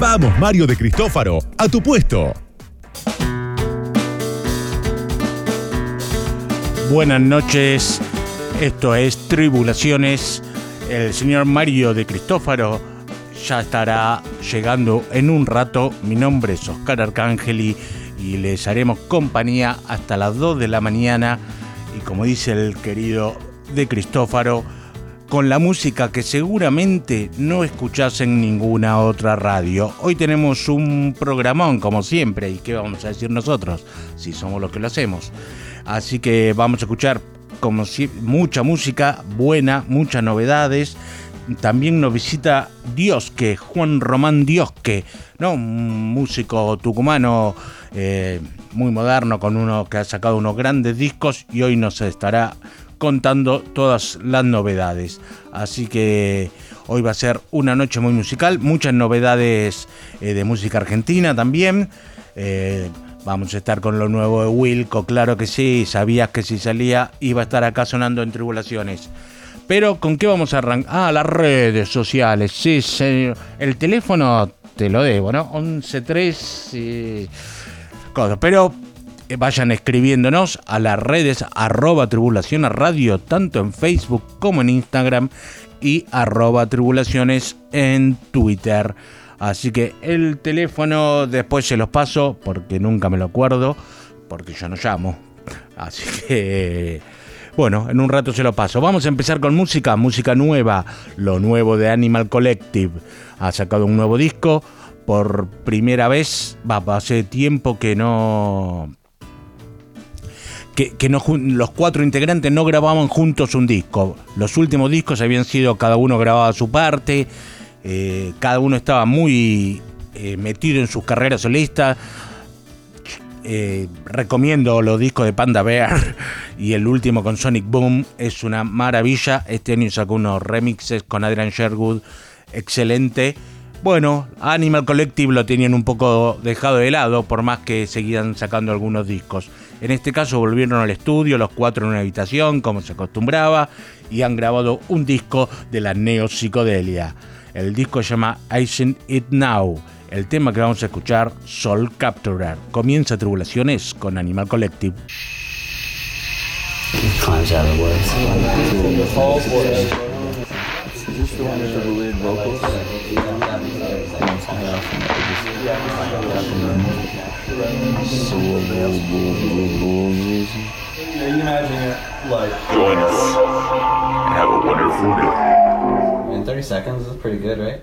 Vamos, Mario de Cristófaro, a tu puesto. Buenas noches, esto es Tribulaciones. El señor Mario de Cristófaro ya estará llegando en un rato. Mi nombre es Oscar Arcángeli y les haremos compañía hasta las 2 de la mañana. Y como dice el querido de Cristófaro, con la música que seguramente no escuchás en ninguna otra radio. Hoy tenemos un programón, como siempre, y qué vamos a decir nosotros, si somos los que lo hacemos. Así que vamos a escuchar como si, mucha música buena, muchas novedades. También nos visita Diosque, Juan Román Diosque, ¿no? un músico tucumano eh, muy moderno, con uno que ha sacado unos grandes discos y hoy nos estará contando todas las novedades. Así que hoy va a ser una noche muy musical, muchas novedades eh, de música argentina también. Eh, vamos a estar con lo nuevo de Wilco, claro que sí, sabías que si salía iba a estar acá sonando en tribulaciones. Pero ¿con qué vamos a arrancar? Ah, las redes sociales, sí, señor. El teléfono te lo debo, ¿no? 113... y Pero eh, vayan escribiéndonos a las redes arroba tribulación a radio, tanto en Facebook como en Instagram y arroba tribulaciones en Twitter. Así que el teléfono después se los paso porque nunca me lo acuerdo, porque yo no llamo. Así que, bueno, en un rato se lo paso. Vamos a empezar con música, música nueva, lo nuevo de Animal Collective. Ha sacado un nuevo disco por primera vez, va, hace tiempo que no que, los cuatro integrantes no grababan juntos un disco. Los últimos discos habían sido cada uno grababa su parte, eh, cada uno estaba muy eh, metido en sus carreras solistas. Eh, recomiendo los discos de Panda Bear y el último con Sonic Boom es una maravilla. Este año sacó unos remixes con Adrian Sherwood, excelente. Bueno, Animal Collective lo tenían un poco dejado de lado, por más que seguían sacando algunos discos. En este caso volvieron al estudio, los cuatro en una habitación, como se acostumbraba, y han grabado un disco de la neopsicodelia. El disco se llama Icing It Now. El tema que vamos a escuchar, Soul Capturer. Comienza Tribulaciones con Animal Collective. someone else doing it, doing music. Yeah, you imagine it like. Join us and have a wonderful day. In 30 seconds is pretty good, right?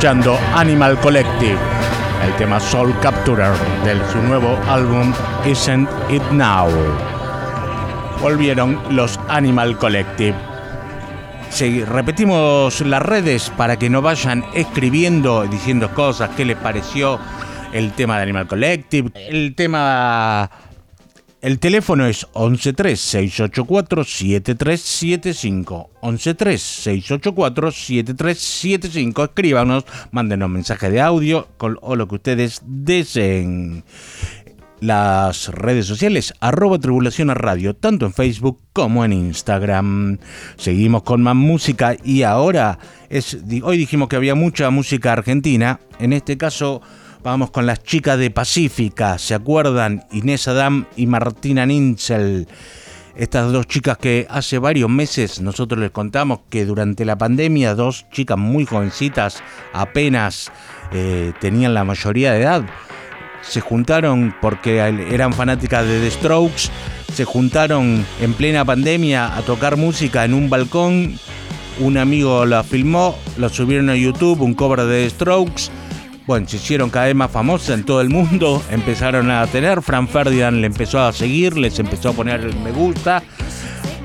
Escuchando Animal Collective, el tema Soul Capturer de su nuevo álbum Isn't It Now. Volvieron los Animal Collective. repetimos las redes para que no vayan escribiendo, diciendo cosas, qué les pareció el tema de Animal Collective, el tema el teléfono es 113-684-7375. 113-684-7375. Escríbanos, mándenos mensaje de audio con, o lo que ustedes deseen. Las redes sociales, arroba tribulación a radio, tanto en Facebook como en Instagram. Seguimos con más música y ahora es, hoy dijimos que había mucha música argentina. En este caso Vamos con las chicas de Pacífica, ¿se acuerdan? Inés Adam y Martina Ninzel. Estas dos chicas que hace varios meses nosotros les contamos que durante la pandemia dos chicas muy jovencitas apenas eh, tenían la mayoría de edad. Se juntaron porque eran fanáticas de The Strokes, se juntaron en plena pandemia a tocar música en un balcón. Un amigo la filmó, lo subieron a YouTube, un cover de The Strokes bueno, se hicieron cada vez más famosas en todo el mundo, empezaron a tener, Fran Ferdinand le empezó a seguir, les empezó a poner me gusta,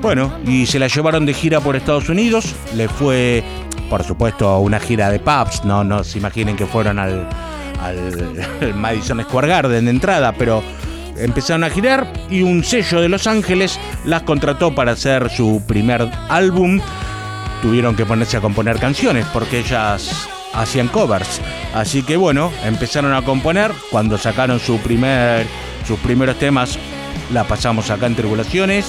bueno, y se la llevaron de gira por Estados Unidos, le fue, por supuesto, una gira de pubs, no, no se imaginen que fueron al, al Madison Square Garden de entrada, pero empezaron a girar y un sello de Los Ángeles las contrató para hacer su primer álbum. Tuvieron que ponerse a componer canciones porque ellas hacían covers. Así que bueno, empezaron a componer. Cuando sacaron su primer, sus primeros temas, la pasamos acá en Tribulaciones.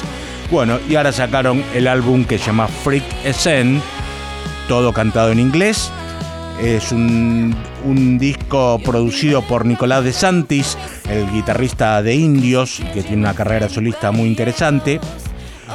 Bueno, y ahora sacaron el álbum que se llama Freak Essen, todo cantado en inglés. Es un, disco producido por Nicolás de Santis, el guitarrista de Indios, que tiene una carrera solista muy interesante.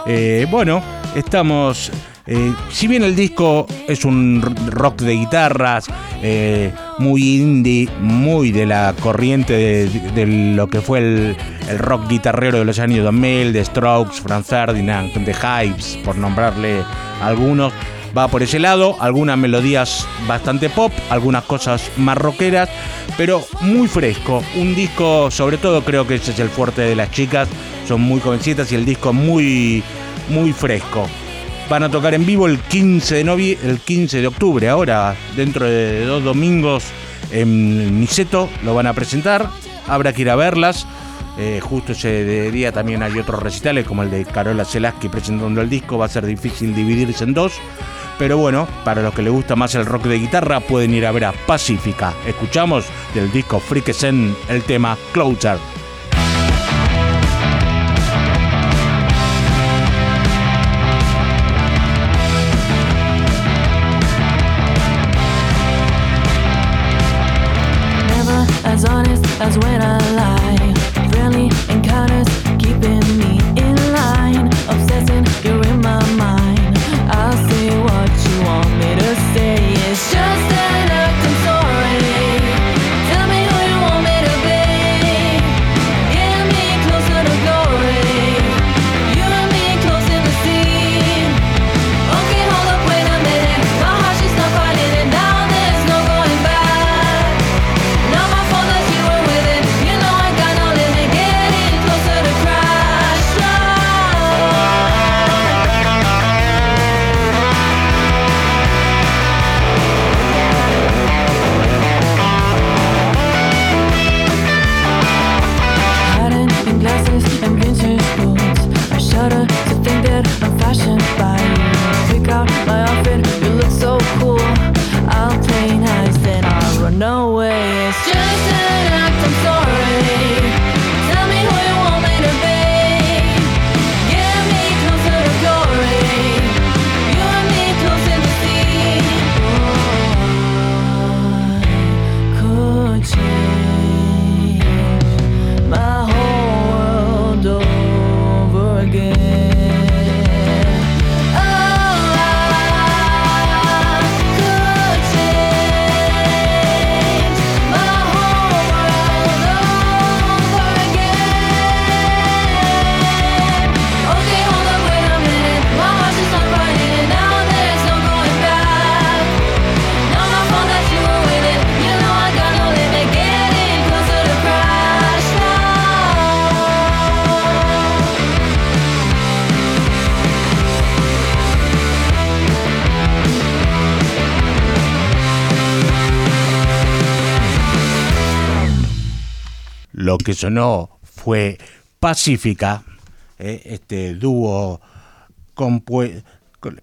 Eh, bueno, estamos eh, si bien el disco es un rock de guitarras, eh, muy indie, muy de la corriente de, lo que fue el, rock guitarrero de los años 2000, de Strokes, Franz Ferdinand, de Hypes, por nombrarle algunos, va por ese lado, algunas melodías bastante pop, algunas cosas más rockeras, pero muy fresco. Un disco, sobre todo creo que ese es el fuerte de las chicas, son muy jovencitas y el disco muy, muy fresco. Van a tocar en vivo el 15 de, el 15 de octubre, ahora, dentro de dos domingos en Niceto, lo van a presentar. Habrá que ir a verlas. Eh, justo ese día también hay otros recitales, como el de Carola Selaski presentando el disco. Va a ser difícil dividirse en dos. Pero bueno, para los que les gusta más el rock de guitarra, pueden ir a ver a Pacífica. Escuchamos del disco Freakesen el tema Closer. Que sonó fue Pacífica, eh, este dúo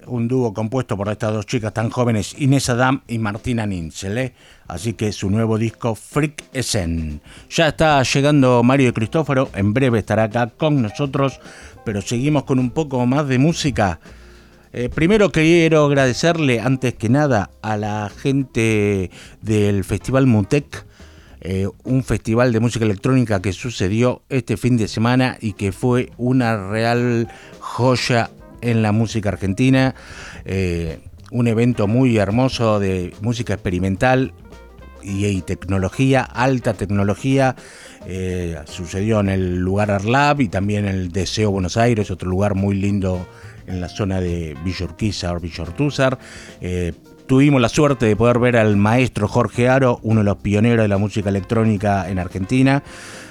un dúo compuesto por estas dos chicas tan jóvenes, Inés Adam y Martina Ninzele. Así que su nuevo disco, Freak Essen. Ya está llegando Mario Cristóforo, en breve estará acá con nosotros, pero seguimos con un poco más de música. Eh, primero quiero agradecerle antes que nada a la gente del Festival Mutec, eh, un festival de música electrónica que sucedió este fin de semana y que fue una real joya en la música argentina. Eh, un evento muy hermoso de música experimental y, tecnología, alta tecnología. sucedió en el lugar Arlab y también en el Deseo Buenos Aires, otro lugar muy lindo en la zona de Villorquiza o Villortúzar. Eh, tuvimos la suerte de poder ver al maestro Jorge Aro, uno de los pioneros de la música electrónica en Argentina.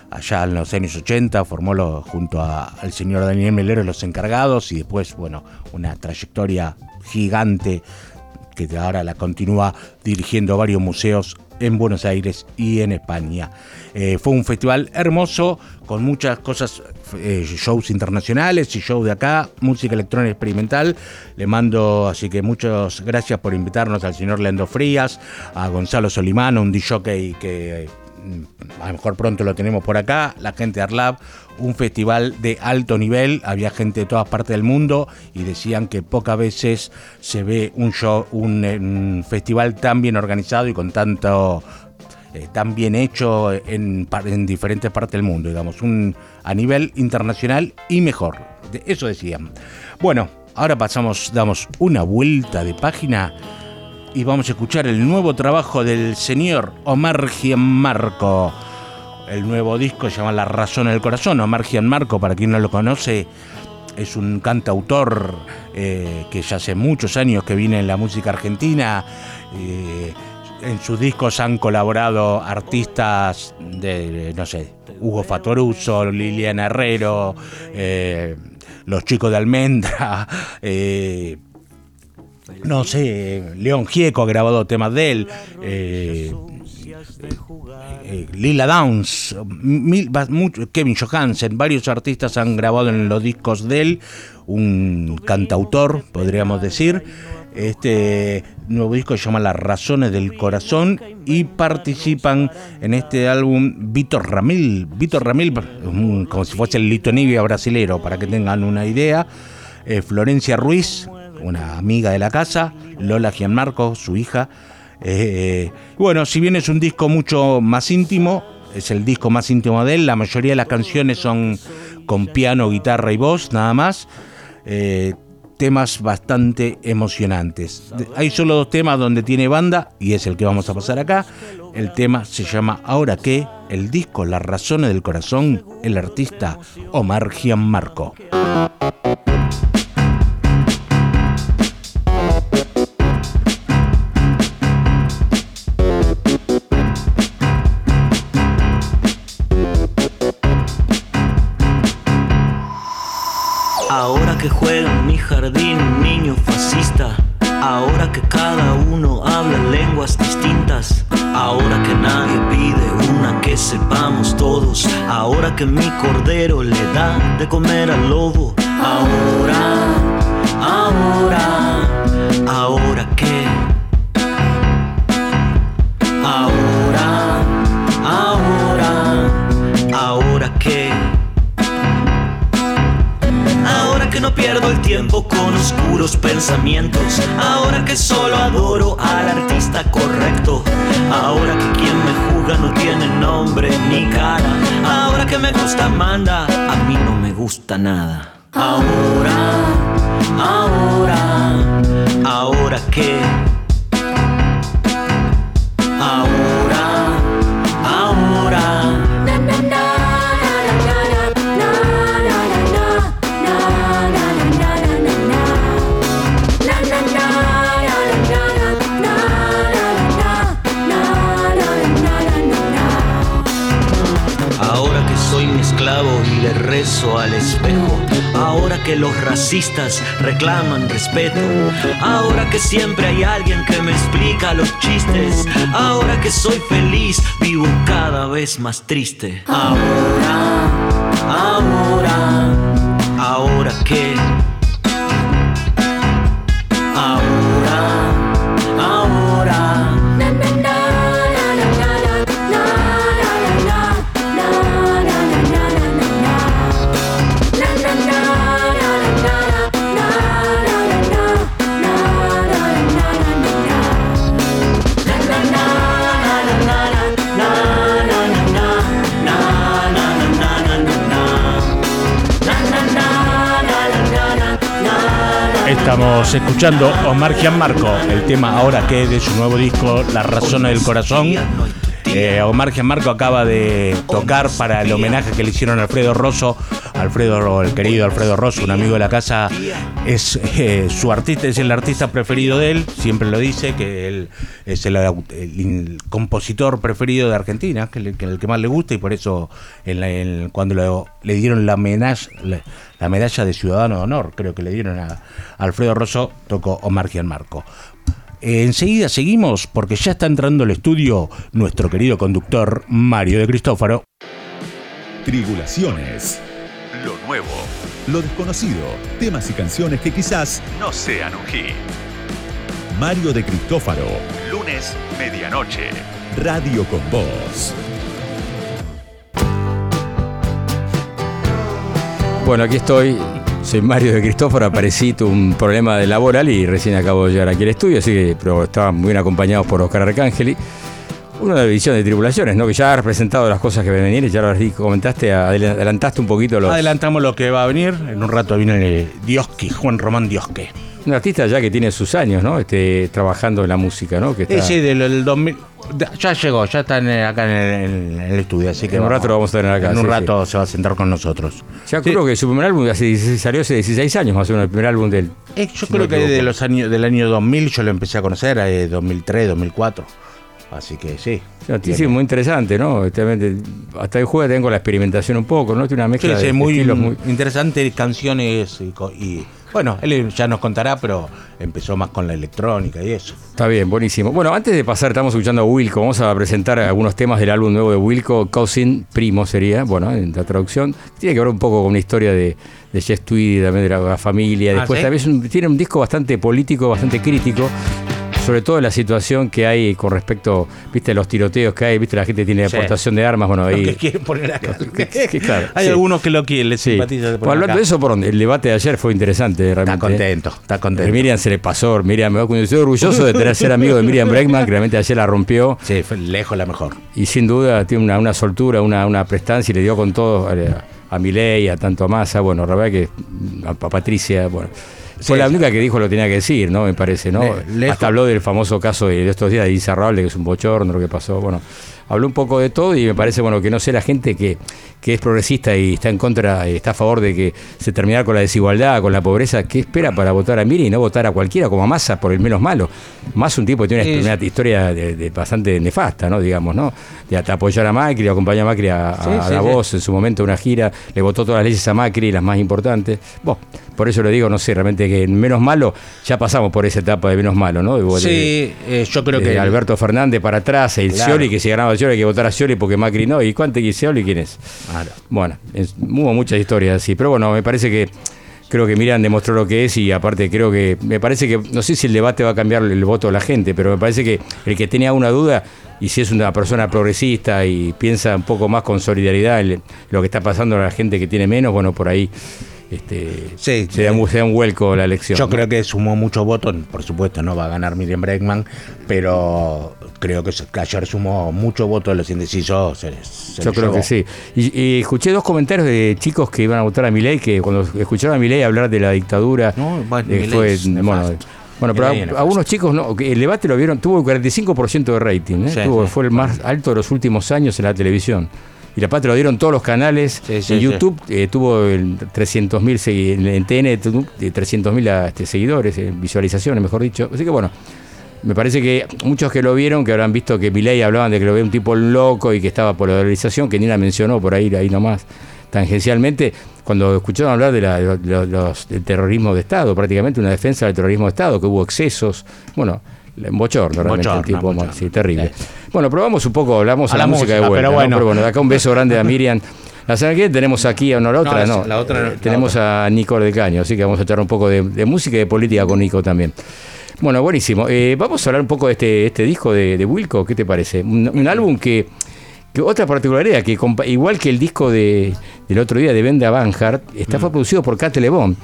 Allá en los años 80 formó junto al señor Daniel Melero los encargados y después, bueno, una trayectoria gigante que ahora la continúa dirigiendo varios museos en Buenos Aires y en España. Eh, fue un festival hermoso con muchas cosas, eh, shows internacionales y shows de acá, música electrónica experimental. Le mando, así que muchas gracias por invitarnos al señor Leandro Frías, a Gonzalo Solimano, un DJ que a lo mejor pronto lo tenemos por acá, la gente de Arlab, un festival de alto nivel, había gente de todas partes del mundo y decían que pocas veces se ve un show, un, festival tan bien organizado y con tanto eh, tan bien hecho en, en, diferentes partes del mundo, digamos, un, a nivel internacional y mejor. Eso decían. Bueno, ahora pasamos, damos una vuelta de página y vamos a escuchar el nuevo trabajo del señor Omar Gianmarco el nuevo disco se llama La razón del corazón. Omar Marco, para quien no lo conoce, es un cantautor eh, que ya hace muchos años que viene en la música argentina. Eh, en sus discos han colaborado artistas de, no sé, Hugo Fatoruso, Liliana Herrero, eh, Los Chicos de Almendra, no sé, León Gieco ha grabado temas de él. Eh, Lila Downs, Kevin Johansen, varios artistas han grabado en los discos de él, un cantautor, podríamos decir. Este nuevo disco se llama Las Razones del Corazón y participan en este álbum Vitor Ramil. Vitor Ramil, como si fuese el Lito Nivia brasilero, para que tengan una idea. Eh, Florencia Ruiz, una amiga de la casa. Lola Gianmarco, su hija. Eh, bueno, si bien es un disco mucho más íntimo, es el disco más íntimo de él, la mayoría de las canciones son con piano, guitarra y voz, nada más. Eh, temas bastante emocionantes. Hay solo dos temas donde tiene banda y es el que vamos a pasar acá. El tema se llama Ahora qué, el disco Las razones del corazón, el artista Omar Gianmarco. Juega en mi jardín un niño fascista. Ahora que cada uno habla lenguas distintas. Ahora que nadie pide una que sepamos todos. Ahora que mi cordero le da de comer al lobo. Ahora, ahora, ahora que. Pierdo el tiempo con oscuros pensamientos. Ahora que solo adoro al artista correcto. Ahora que quien me juzga no tiene nombre ni cara. Ahora que me gusta manda, a mí no me gusta nada. Ahora, ahora, ahora que y al espejo. Ahora que los racistas reclaman respeto. Ahora que siempre hay alguien que me explica los chistes. Ahora que soy feliz, vivo cada vez más triste. Ahora, ahora, ahora que Estamos escuchando Omar Gianmarco, el tema ahora que es de su nuevo disco La Razón del Corazón. Eh, Omar Gianmarco acaba de tocar para el homenaje que le hicieron a Alfredo Rosso. Alfredo, el querido Alfredo Rosso, un amigo de la casa, es eh, su artista, es el artista preferido de él, siempre lo dice, que él es el, compositor preferido de Argentina, que, el que más le gusta y por eso cuando le dieron la medalla, la, medalla de Ciudadano de Honor, creo que le dieron a, Alfredo Rosso, tocó Omar Gianmarco. Eh, enseguida seguimos porque ya está entrando al estudio nuestro querido conductor Mario de Cristófaro. Tribulaciones. Lo nuevo. Lo desconocido. Temas y canciones que quizás no sean un hit. Mario de Cristófaro. Lunes, medianoche. Radio con Voz. Bueno, aquí estoy soy Mario de Cristóforo, aparecí tuve un problema de laboral y recién acabo de llegar aquí al estudio, así que pero estaban muy bien acompañados por Oscar Arcángeli. Una división de tribulaciones, ¿no? Que ya has presentado las cosas que van a venir, ya lo comentaste, adelantaste un poquito los... Adelantamos lo que va a venir, en un rato viene Diosque, Juan Román Diosque. Un artista ya que tiene sus años, ¿no? Este, trabajando en la música, ¿no? Que Sí, sí, del 2000... Ya llegó, ya está acá en el, estudio, así que en un rato lo vamos a tener acá. En un rato se va a sentar con nosotros. Ya creo que su primer álbum salió hace 16 años más o menos, el primer álbum del. Eh, yo creo que de los años, del año 2000 yo lo empecé a conocer, eh, 2003, 2004. Así que sí. Sí, muy interesante, ¿no? Hasta el juego tengo la experimentación un poco, ¿no? Tiene una mezcla de muy, muy interesante, canciones y bueno, él ya nos contará, pero empezó más con la electrónica y eso. Está bien, buenísimo. Bueno, antes de pasar, estamos escuchando a Wilco. Vamos a presentar algunos temas del álbum nuevo de Wilco, Cousin Primo sería, bueno, en la traducción. Tiene que ver un poco con una historia de, de Jeff Tweedy, también de la familia. Ah, Después, también tiene un disco bastante político, bastante crítico sobre todo la situación que hay con respecto, viste, los tiroteos que hay, viste, la gente tiene aportación de armas, bueno, ahí... que poner acá. hay algunos que lo quieren, les simpatiza. Bueno, hablando de eso, por el debate de ayer fue interesante, realmente. Está contento, está contento. Miriam se le pasó, Miriam, estoy orgulloso de tener ser amigo de Miriam Bregman, que realmente ayer la rompió. Sí, fue lejos la mejor. Y sin duda tiene una, una soltura, una, una prestancia y le dio con todo a, a Milei, a tanto a Massa, bueno, la verdad que a Patricia, bueno fue la única que dijo lo tenía que decir, ¿no? Me parece, ¿no? Hasta habló del famoso caso de, estos días de Isarrable, que es un bochorno lo que pasó. Bueno, habló un poco de todo y me parece, bueno, que no sé la gente que, que es progresista y está en contra, está a favor de que se terminara con la desigualdad, con la pobreza, ¿qué espera para votar a Miri y no votar a cualquiera como a Massa por el menos malo? Más un tipo que tiene una, historia de, bastante nefasta, ¿no? Digamos, ¿no? De apoyar a Macri, acompañar a Macri a, la voz en su momento, una gira, le votó todas las leyes a Macri, las más importantes. Bueno, por eso le digo, no sé, realmente que menos malo, ya pasamos por esa etapa de menos malo, ¿no? sí, eh, yo creo que. Alberto Fernández para atrás, el Scioli, que si ganaba Scioli hay que votar a Scioli porque Macri no. ¿Y cuánto y Scioli quién es? Bueno, hubo muchas historias así, pero bueno, me parece que creo que Miriam demostró lo que es y aparte creo que, me parece que, no sé si el debate va a cambiar el voto de la gente, pero me parece que el que tenía una duda y si es una persona progresista y piensa un poco más con solidaridad en lo que está pasando a la gente que tiene menos, bueno, por ahí este, sí, se, da, un vuelco la elección. Yo creo que sumó muchos votos, por supuesto no va a ganar Miriam Bregman, pero creo que ayer sumó muchos votos de los indecisos. Yo creo que sí. Y, escuché dos comentarios de chicos que iban a votar a Milei, que cuando escucharon a Milei hablar de la dictadura, bueno, eh, fue, bueno, pero algunos chicos no, el debate lo vieron, tuvo el 45% de rating, ¿eh? fue el más alto de los últimos años en la televisión y la patria lo dieron todos los canales. en YouTube eh, tuvo 300.000 en TN 300.000 este, seguidores, eh, visualizaciones, mejor dicho. Así que bueno, me parece que muchos que lo vieron, que habrán visto que Milei hablaban de que lo ve un tipo loco y que estaba por la dolarización, que ni la mencionó por ahí, ahí nomás. tangencialmente, cuando escucharon hablar de la, del terrorismo de Estado, prácticamente una defensa del terrorismo de Estado, que hubo excesos, bueno, en bochorno, realmente, el tipo sí, terrible. Bueno, probamos un poco, hablamos a, la, música, de vuelta, pero bueno. pero bueno, de acá un beso grande a Miriam. La semana que tenemos aquí a una la otra, no. La, otra, eh, tenemos a Nico del Caño, así que vamos a echar un poco de, música y de política con Nico también. Bueno, buenísimo. Eh, vamos a hablar un poco de este, este disco de, Wilco, ¿qué te parece? Un, álbum que, otra particularidad, que igual que el disco de, del otro día de Venda Banhart, está mm. fue producido por Cat Lebón.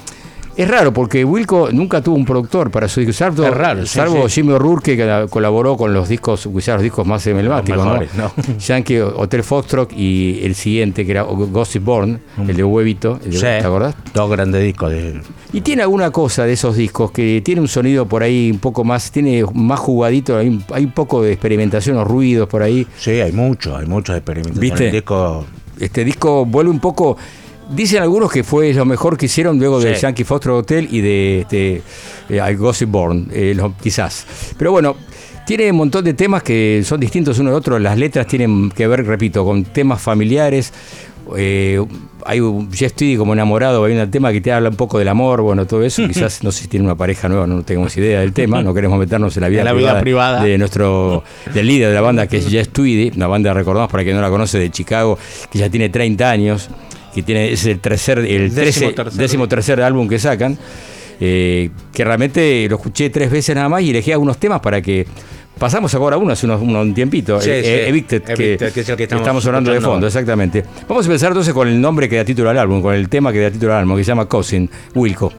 Es raro porque Wilco nunca tuvo un productor para su disco, salvo, raro, salvo Jimmy O'Rourke que colaboró con los discos, quizás los discos más emblemáticos, ¿no? Yankee Hotel Foxtrot y el siguiente que era Gossip Born, mm. el de Huevito, ¿te acordás? Dos grandes discos. Y tiene alguna cosa de esos discos que tiene un sonido por ahí un poco más, tiene más jugadito, hay, un poco de experimentación o ruidos por ahí. Sí, hay mucho, hay mucho de experimentación. ¿Viste? Este disco vuelve un poco Dicen algunos que fue lo mejor que hicieron luego de Yankee Foster Hotel y de este, eh, Gossip Born, eh, quizás. Pero bueno, tiene un montón de temas que son distintos uno de otro. Las letras tienen que ver, repito, con temas familiares. Eh, hay ya estoy como enamorado, hay un tema que te habla un poco del amor, bueno, todo eso. Quizás no sé si tiene una pareja nueva, no tenemos idea del tema, no queremos meternos en la vida, privada, de nuestro del líder de la banda que es Jess Tweedy, una banda recordamos para quien no la conoce de Chicago, que ya tiene 30 años que tiene, es el tercer, el décimo, tercer. álbum que sacan, eh, que realmente lo escuché tres veces nada más y elegí algunos temas para que pasamos ahora uno hace unos, un tiempito, eh, eh, Evicted, que, es el que estamos, hablando de fondo, exactamente. Vamos a empezar entonces con el nombre que da título al álbum, con el tema que da título al álbum, que se llama Cousin, Wilco.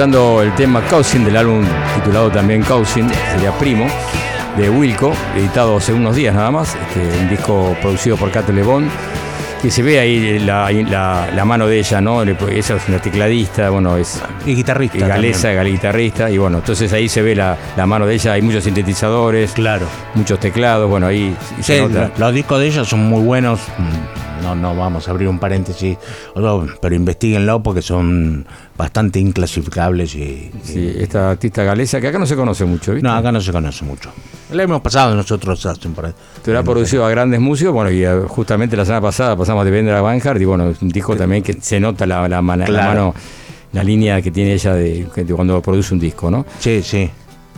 Escuchando el tema Cousin del álbum titulado también Cousin, sería Primo, de Wilco, editado hace unos días nada más, este, un disco producido por Cato Lebón, que se ve ahí la, la, mano de ella, ¿no? Ella es una tecladista, bueno, es. Y guitarrista. Y galesa, guitarrista, y bueno, entonces ahí se ve la, mano de ella, hay muchos sintetizadores, claro. muchos teclados, bueno, ahí se nota. Los discos de ella son muy buenos no, no vamos a abrir un paréntesis, pero investiguenlo porque son bastante inclasificables. Y, sí, esta artista galesa que acá no se conoce mucho, ¿viste? No, acá no se conoce mucho. La hemos pasado nosotros hace un par Te ha producido a grandes músicos, bueno, y justamente la semana pasada pasamos de Vendra a Vanguard y bueno, un disco también que se nota la, la, mano la línea que tiene ella de, de, cuando produce un disco, ¿no? Sí, sí.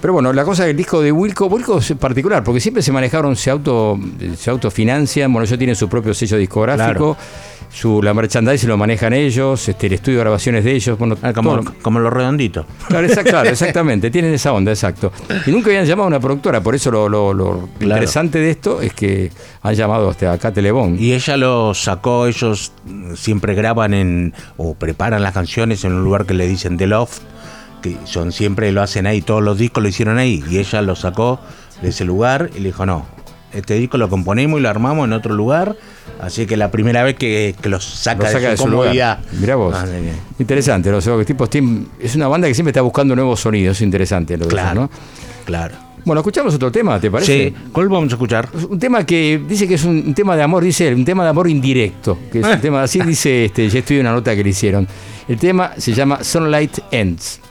Pero bueno, la cosa del disco de Wilco, Wilco es particular, porque siempre se manejaron, se auto se autofinancian, bueno, ellos tienen su propio sello discográfico, su, la merchandising lo manejan ellos, este, el estudio de grabaciones de ellos, bueno, ah, como, como, los redonditos. Claro, exactamente, tienen esa onda, exacto. Y nunca habían llamado a una productora, por eso lo, interesante de esto es que han llamado hasta acá Telebón. Y ella lo sacó, ellos siempre graban en, o preparan las canciones en un lugar que le dicen The Loft que son siempre lo hacen ahí, todos los discos lo hicieron ahí, y ella lo sacó de ese lugar y le dijo, no, este disco lo componemos y lo armamos en otro lugar, así que la primera vez que, que lo saca, de, su comodidad. Mirá vos. interesante, los tipos es una banda que siempre está buscando nuevos sonidos, es interesante lo claro, ¿no? Claro. Bueno, escuchamos otro tema, ¿te parece? Sí, ¿cuál vamos a escuchar? Un tema que dice que es un tema de amor, dice él, un tema de amor indirecto, que es un tema así, dice, este, ya estudié una nota que le hicieron. El tema se llama Sunlight Ends.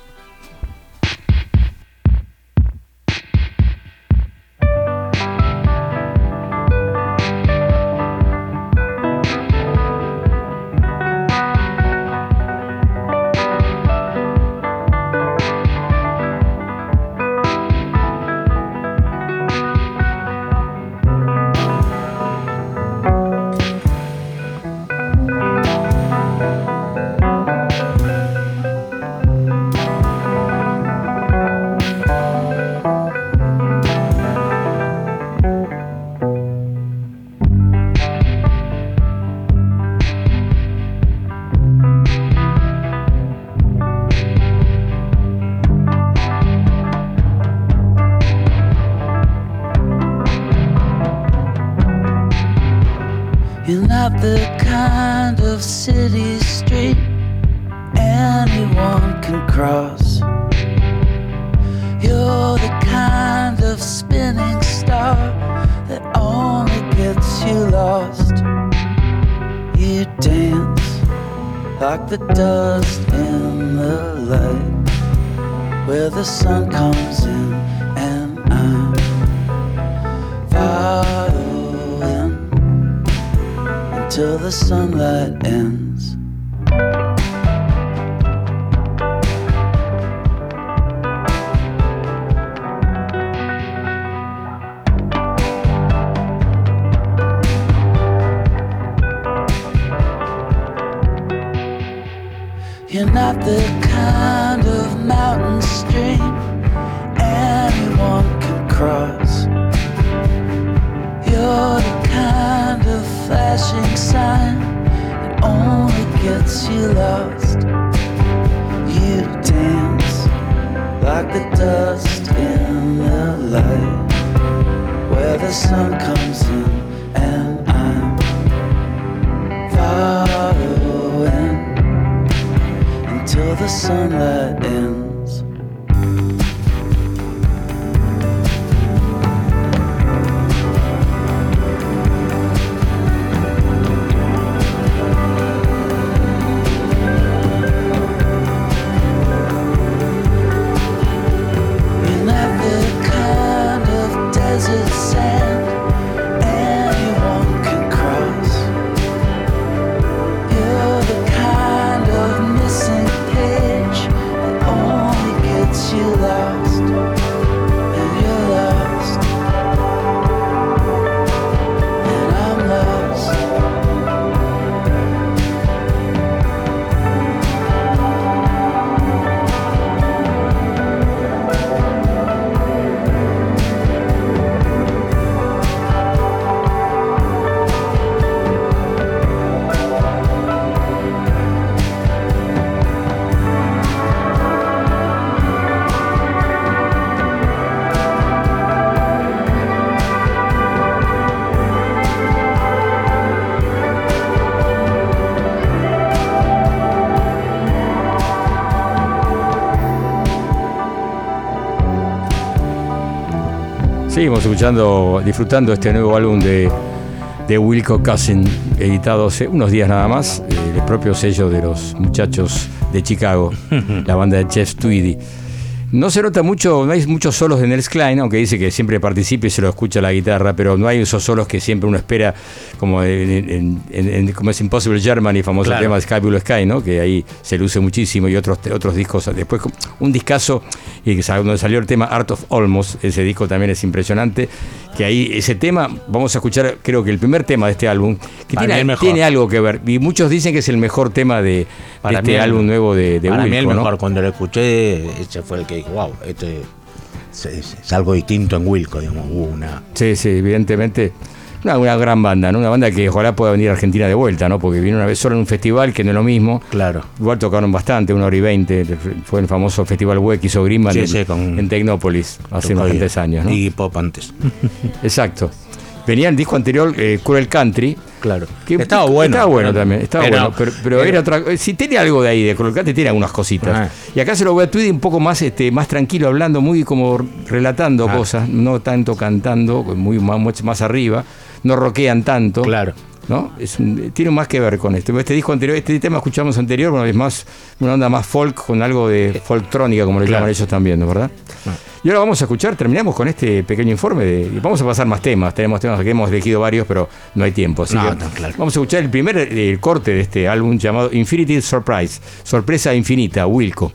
Seguimos escuchando, disfrutando este nuevo álbum de, de Wilco Cousin, editado hace unos días nada más, eh, el propio sello de los muchachos de Chicago, la banda de Jeff Tweedy. No se nota mucho, no hay muchos solos de Nels Klein, aunque dice que siempre participa y se lo escucha la guitarra, pero no hay esos solos que siempre uno espera, como en, como es Impossible Germany, famoso tema de Sky Blue Sky, ¿no? que ahí se luce muchísimo, y otros, otros discos. Después, un discazo, y donde salió el tema Art of Almost, ese disco también es impresionante que ahí ese tema, vamos a escuchar creo que el primer tema de este álbum, que tiene, algo que ver. Y muchos dicen que es el mejor tema de, este álbum nuevo de, de Para mí el mejor, cuando lo escuché, ese fue el que dijo, wow, este es, algo distinto en Wilco, digamos, una... Sí, sí, evidentemente una, gran banda, ¿no? Una banda que ojalá pueda venir a Argentina de vuelta, ¿no? Porque vino una vez solo en un festival que no es lo mismo. Claro. Igual tocaron bastante, una hora y veinte. Fue el famoso festival web que hizo Grimman en, Tecnópolis hace unos 20 años, ¿no? Y pop antes. Exacto. Venía el disco anterior, eh, Cruel Country. Claro. Que estaba bueno. Estaba bueno también. Estaba bueno. Pero, era otra eh, Si tiene algo de ahí, de Cruel Country, tiene algunas cositas. Ah. Y acá se lo voy a Tweedy un poco más, este, más tranquilo, hablando, muy como relatando ah. cosas, no tanto cantando, muy más, más arriba no roquean tanto. Claro. ¿no? Es tiene más que ver con esto. Este disco anterior, este tema escuchamos anterior, bueno, es más una onda más folk con algo de folktrónica, como le llaman ellos también, ¿no? ¿verdad? Ah. Y ahora vamos a escuchar, terminamos con este pequeño informe de, y vamos a pasar más temas. Tenemos temas que hemos elegido varios, pero no hay tiempo. Así claro. Vamos a escuchar el primer corte de este álbum llamado Infinity Surprise, sorpresa infinita, Wilco.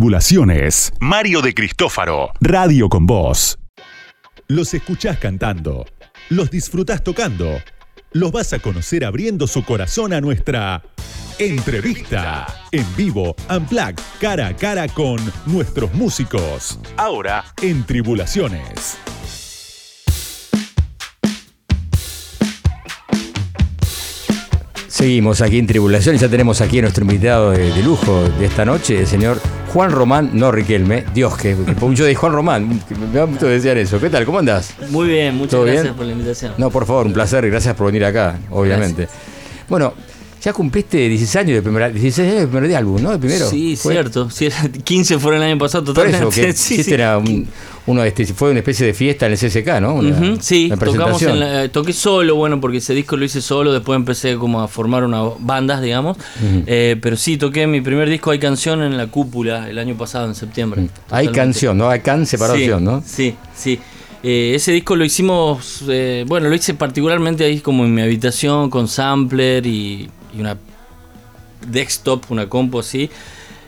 Tribulaciones. Mario de Cristófaro. Radio con Voz. Los escuchás cantando. Los disfrutás tocando. Los vas a conocer abriendo su corazón a nuestra entrevista. En vivo, Unplugged, cara a cara con nuestros músicos. Ahora en Tribulaciones. Seguimos aquí en Tribulaciones, ya tenemos aquí a nuestro invitado de, de lujo de esta noche, el señor Juan Román, no Riquelme, Dios que, yo de Juan Román, me da gusto decir eso. ¿Qué tal? ¿Cómo andás? Muy bien, muchas ¿Todo gracias bien? por la invitación. No, por favor, un placer, gracias por venir acá, obviamente. Bueno, ya cumpliste 16 años de primer, 16 años de primer álbum, ¿no? De primero. Sí, ¿Fue? cierto. Sí, 15 fueron el año pasado, Por totalmente. eso, que sí, sí. era un- uno, este, fue una especie de fiesta en el CSK, ¿no? Una, sí, tocamos en la- eh, toqué solo, bueno, porque ese disco lo hice solo, después empecé como a formar unas bandas, digamos. Eh, pero sí, toqué mi primer disco, Hay Canción, en la cúpula, el año pasado, en septiembre. Hay canción, ¿no? Hay can separación, sí, ¿no? Sí, sí. Eh, ese disco lo hicimos, eh, bueno, lo hice particularmente ahí como en mi habitación con sampler y, y una desktop, una compu así.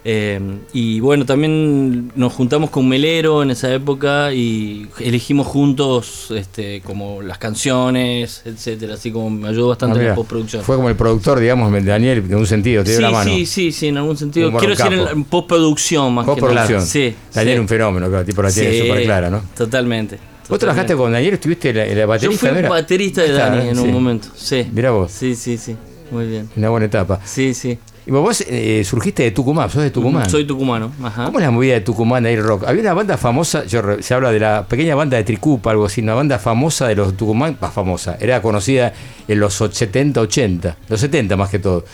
Eh, y bueno, también nos juntamos con Melero en esa época y elegimos juntos este, como las canciones, etcétera, así como me ayudó Ah, bastante en mira, la postproducción. Fue como el productor, digamos, Daniel, de un sentido, te dio sí, la mano. sí, sí, sí, en algún sentido. Quiero decir en, en postproducción más Postproducción. que nada. Sí, Daniel sí. un fenómeno, claro, tipo la tiene Sí, súper clara, ¿no? Totalmente. Vos trabajaste con Daniel, estuviste en la, en la Yo baterista, fui ¿no era? baterista de Dani en un momento, sí. Mirá vos, Sí, sí, sí. Muy bien. una buena etapa. Sí, sí. Y vos eh, surgiste de Tucumán, sos de Tucumán. Soy tucumano. Ajá. ¿Cómo es la movida de Tucumán ahí el rock? Había una banda famosa, yo se habla de la pequeña banda de Tricupa, algo así, una banda famosa de los Tucumán, más famosa, era conocida en los 70, 80, los 70 más que todo.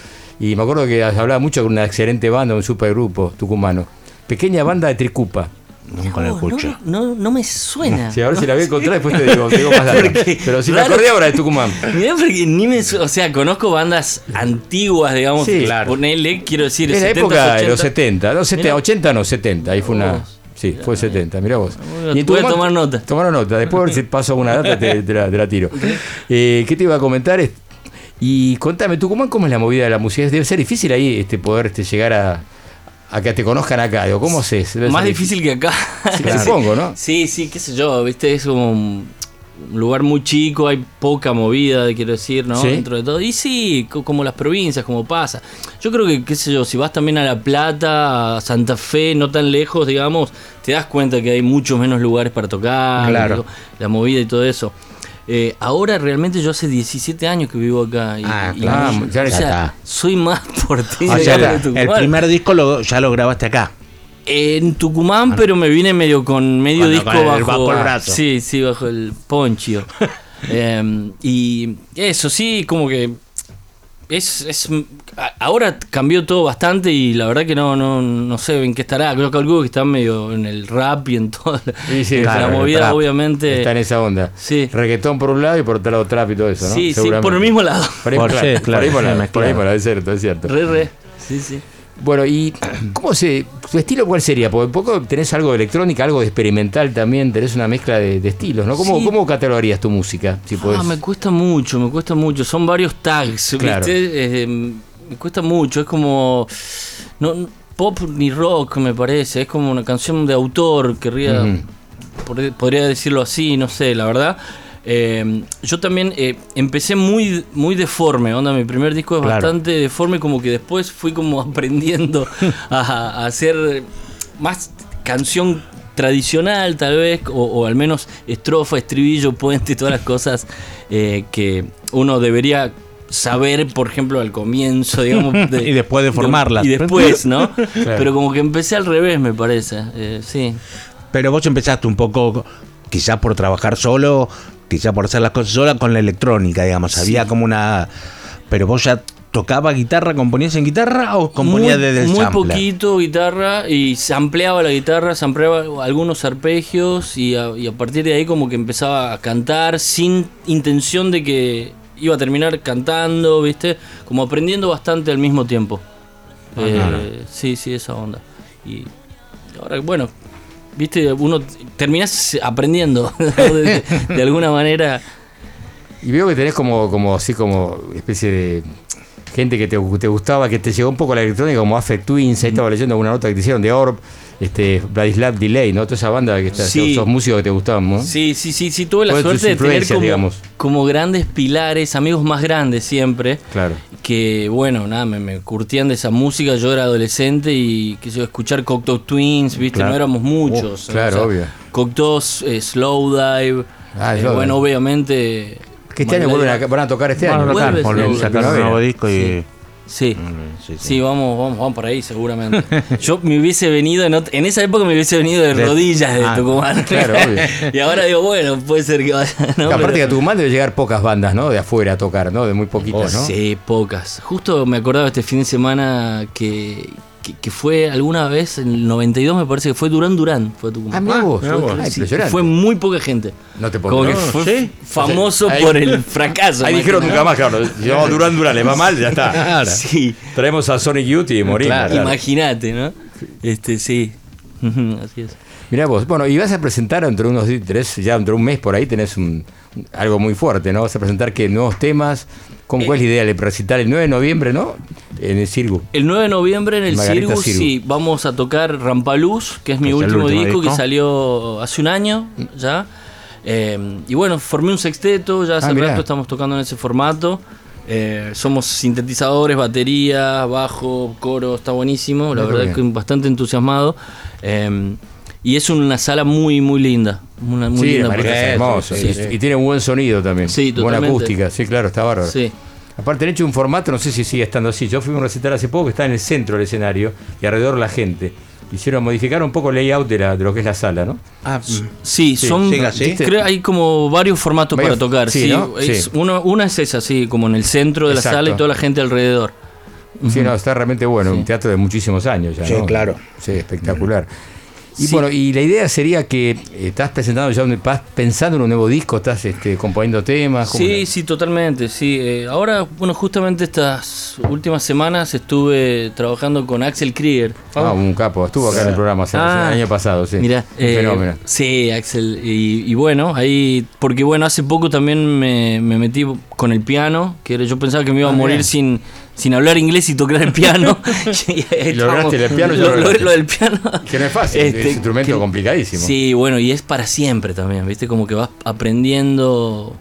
Y me acuerdo que hablaba mucho con una excelente banda, un supergrupo tucumano. Pequeña banda de Tricupa. Nunca lo No, escuché. no, no, no me suena. Si ahora si la voy a encontrar, después te digo, te digo más. Porque, Pero si me raro. acordé ahora de Tucumán. Mirá, porque ni me. O sea, conozco bandas antiguas, digamos. Sí, claro. Ponele, quiero decir. Es la 70, época de 80. los 70, los 70, Mirá. 80 no, 70, ahí fue una... Sí, fue 70, mirá vos. En voy a tomar nota. Tomaron nota, después a ver si paso alguna data, te, te la, te la tiro. Eh, ¿Qué te iba a comentar? Y contame, Tucumán, ¿cómo es la movida de la música? Debe ser difícil ahí este, poder este, llegar a, a que te conozcan acá. Digo, ¿Cómo se Más difícil que acá. Sí, Supongo, ¿no? Sí, sí, qué sé yo, viste, es como un lugar muy chico, hay poca movida, quiero decir, ¿no? Sí. Dentro de todo. Y sí, co- como las provincias, como pasa. Yo creo que, qué sé yo, si vas también a La Plata, a Santa Fe, no tan lejos, digamos, te das cuenta que hay muchos menos lugares para tocar, Claro. la movida y todo eso. Eh, ahora realmente yo hace 17 años que vivo acá. Y, Ah, y- claro, o ya sea, está. soy más porteño O sea, el primer disco lo- ya lo grabaste acá. En Tucumán, pero me vine medio con medio Bueno, disco con el- bajo, bajo el brazo. Sí, sí, bajo el poncho. Em, y eso sí, como que es, es ahora cambió todo bastante y la verdad que no no, no sé en qué estará. Creo que algo que está medio en el rap y en toda la, Sí, sí, la claro, movida, trap. obviamente. Está en esa onda. Sí. Reggaetón por un lado y por otro lado trap y todo eso, ¿no? Sí, sí, por el mismo lado. Por ahí, Por- claro, por ahí por ahí por es cierto, es cierto. Re, re. Sí, sí. Bueno, y ¿cómo se. ¿Tu estilo cuál sería? Porque un poco tenés algo de electrónica, algo de experimental también, tenés una mezcla de, de estilos, ¿no? ¿Cómo, Sí. ¿Cómo catalogarías tu música? Si? Ah, me cuesta mucho, me cuesta mucho. Son varios tags, Claro. ¿viste? Eh, me cuesta mucho. Es como. No, pop ni rock, me parece. Es como una canción de autor, querría. Podría decirlo así, no sé, la verdad. Eh, yo también eh, empecé muy, muy deforme, onda, mi primer disco es Claro. bastante deforme, como que después fui como aprendiendo a, a hacer más canción tradicional tal vez, o, o al menos estrofa, estribillo, puente, todas las cosas eh, que uno debería saber, por ejemplo, al comienzo, digamos. de- Y después de formarlas. Y después, ¿no? Pero como que empecé al revés, me parece. eh, sí. Pero vos empezaste un poco, quizás por trabajar solo, quizás por hacer las cosas sola con la electrónica, digamos. Había como una. Pero vos ya tocaba guitarra, componías en guitarra o componías muy, desde el muy sampler? poquito guitarra y se ampliaba la guitarra, se ampliaba algunos arpegios y a, y a partir de ahí como que empezaba a cantar sin intención de que iba a terminar cantando, ¿viste? Como aprendiendo bastante al mismo tiempo. Eh, sí, sí, esa onda. Y ahora, bueno, ¿viste? Uno terminás aprendiendo de, de alguna manera. Y veo que tenés como, como así como especie de gente que te, te gustaba, que te llegó un poco la electrónica, como Affect Twins, ahí estaba leyendo alguna nota que te hicieron de Orb, este, Vladislav Delay, ¿no? Toda esa banda que está, Sí. esos músicos que te gustaban, ¿no? Sí, sí, sí, sí, tuve la ¿Cuáles tus suerte de tener como, digamos? como grandes pilares, amigos más grandes siempre. Claro. que bueno, nada, me, me curtían de esa música, yo era adolescente y qué sé yo, escuchar Cocteau Twins, viste, Claro. no éramos muchos. Oh, claro, obvio. Cocteau, eh, Slow Dive, Ah, eh, bueno, obviamente... Que este año vuelven a, van a tocar este Van a año. tocar, un nuevo disco y. Sí. Mm, sí, sí. Sí, vamos, vamos, vamos por ahí seguramente. Yo me hubiese venido, en, esa época me hubiese venido de, De- rodillas de Ah, Tucumán. claro, obvio. y ahora digo, bueno, puede ser que vaya. ¿no? Aparte Pero- que a Tucumán debe llegar pocas bandas, ¿no? De afuera a tocar, ¿no? De muy poquitas, ¿no? Sí, pocas. Justo me acordaba este fin de semana que, que, que fue alguna vez, en el 92 me parece que fue Durán Durán. Fue Tucumán. Ah, mira vos. vos. Ah, Sí, impresionante. fue muy poca gente. No te puedo Como que creer. fue ¿sí? famoso Ahí- por el fracaso. Ahí dijeron que nunca más, claro. Llevamos Durán Durán, le va mal, ya está. Sí, Traemos a Sonic Youth y morimos. Claro. claro. imagínate, ¿no? Este, sí. Así es. Mirá vos, bueno, y vas a presentar entre unos tres, ya entre un mes por ahí tenés un, algo muy fuerte, ¿no? Vas a presentar que nuevos temas. ¿Cómo, ¿Cuál es la idea de recitar el 9 de noviembre, no? En el Cirgu. El 9 de noviembre en el Cirgus. sí, vamos a tocar Rampaluz, que es mi es el último, último disco, disco. que salió hace un año ya. Eh, y bueno, formé un sexteto, ya hace Ah, rato estamos tocando en ese formato. Eh, somos sintetizadores, batería, bajo, coro, está buenísimo. La Muy verdad bien. que bastante entusiasmado. Eh, y es una sala muy, muy linda. Una, muy sí, linda es hermoso. Sí, y, sí. y tiene un buen sonido también. Sí, Buena acústica, sí, claro, está bárbaro. Sí. Aparte han hecho un formato, no sé si sigue estando así. Yo fui a un recital hace poco que está en el centro del escenario y alrededor la gente. Hicieron modificar un poco el layout de, la, de lo que es la sala, ¿no? Ah, mm. Sí, son. sigue así. Creo hay como varios formatos para tocar. sí, Sí, ¿no? es- Sí. Uno, una es esa, sí, como en el centro de la sala y toda la gente alrededor. Sí, no, está realmente bueno, un teatro de muchísimos años ya. Sí, ¿no? claro. Sí, espectacular. Y Sí. bueno, y la idea sería que eh, estás presentando ya, un- vas pensando en un nuevo disco, estás este, componiendo temas. ¿cómo Sí, sí, totalmente. Sí, Eh, ahora, bueno, justamente estas últimas semanas estuve trabajando con Axel Krieger. Ah, un capo, estuvo acá en el programa hace- Ah, el año pasado, sí. Mira, un eh, fenómeno. Sí, Axel. Y, y bueno, ahí, porque bueno, hace poco también me, me metí con el piano, que era- yo pensaba que me iba a Ah, morir mirá. sin, sin hablar inglés y tocar el piano. Y lograste el piano, Lo- lo lo del piano. Que no es fácil, es Este, un instrumento que- complicadísimo. Sí, bueno, y es para siempre también, ¿viste? Como que vas aprendiendo.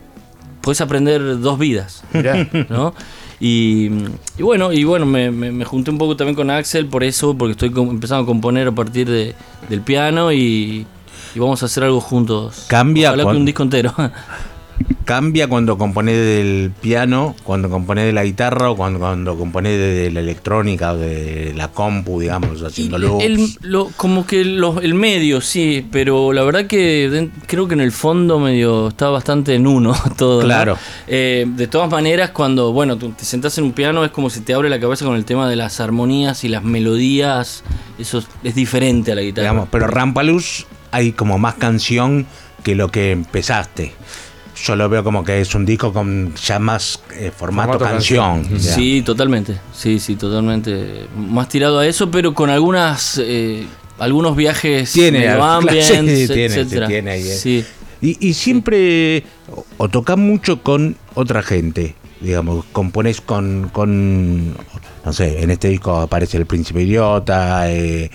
Puedes aprender dos vidas. Mirá. ¿no? Y, y bueno, y bueno, me, me- me junté un poco también con Axel por eso, porque estoy com- empezando a componer a partir de, del piano y, y vamos a hacer algo juntos. Cambia Ojalá que cuan- un disco entero. Cambia cuando componés del piano, cuando componés de la guitarra o cuando, cuando componés de la electrónica o de la compu, digamos, haciendo loops. El- lo- como que lo- el medio, sí, pero la verdad que creo que en el fondo medio está bastante en uno todo. ¿no? Claro. Eh, de todas maneras, cuando bueno, tú te sentás en un piano es como si te abre la cabeza con el tema de las armonías y las melodías. Eso es, es diferente a la guitarra. digamos, pero Rampaluz hay como más canción que lo que empezaste. Yo lo veo como que es un disco con ya más eh, formato, Formato canción. Sí, totalmente. Sí, sí, totalmente. Más tirado a eso, pero con algunas eh, algunos viajes Tiene, claro, ambience, sí, tiene, sí, etcétera. tiene eh. Sí. Y, y siempre o, o tocas mucho con otra gente, digamos, componés con, con, no sé, en este disco aparece El Príncipe Idiota, eh,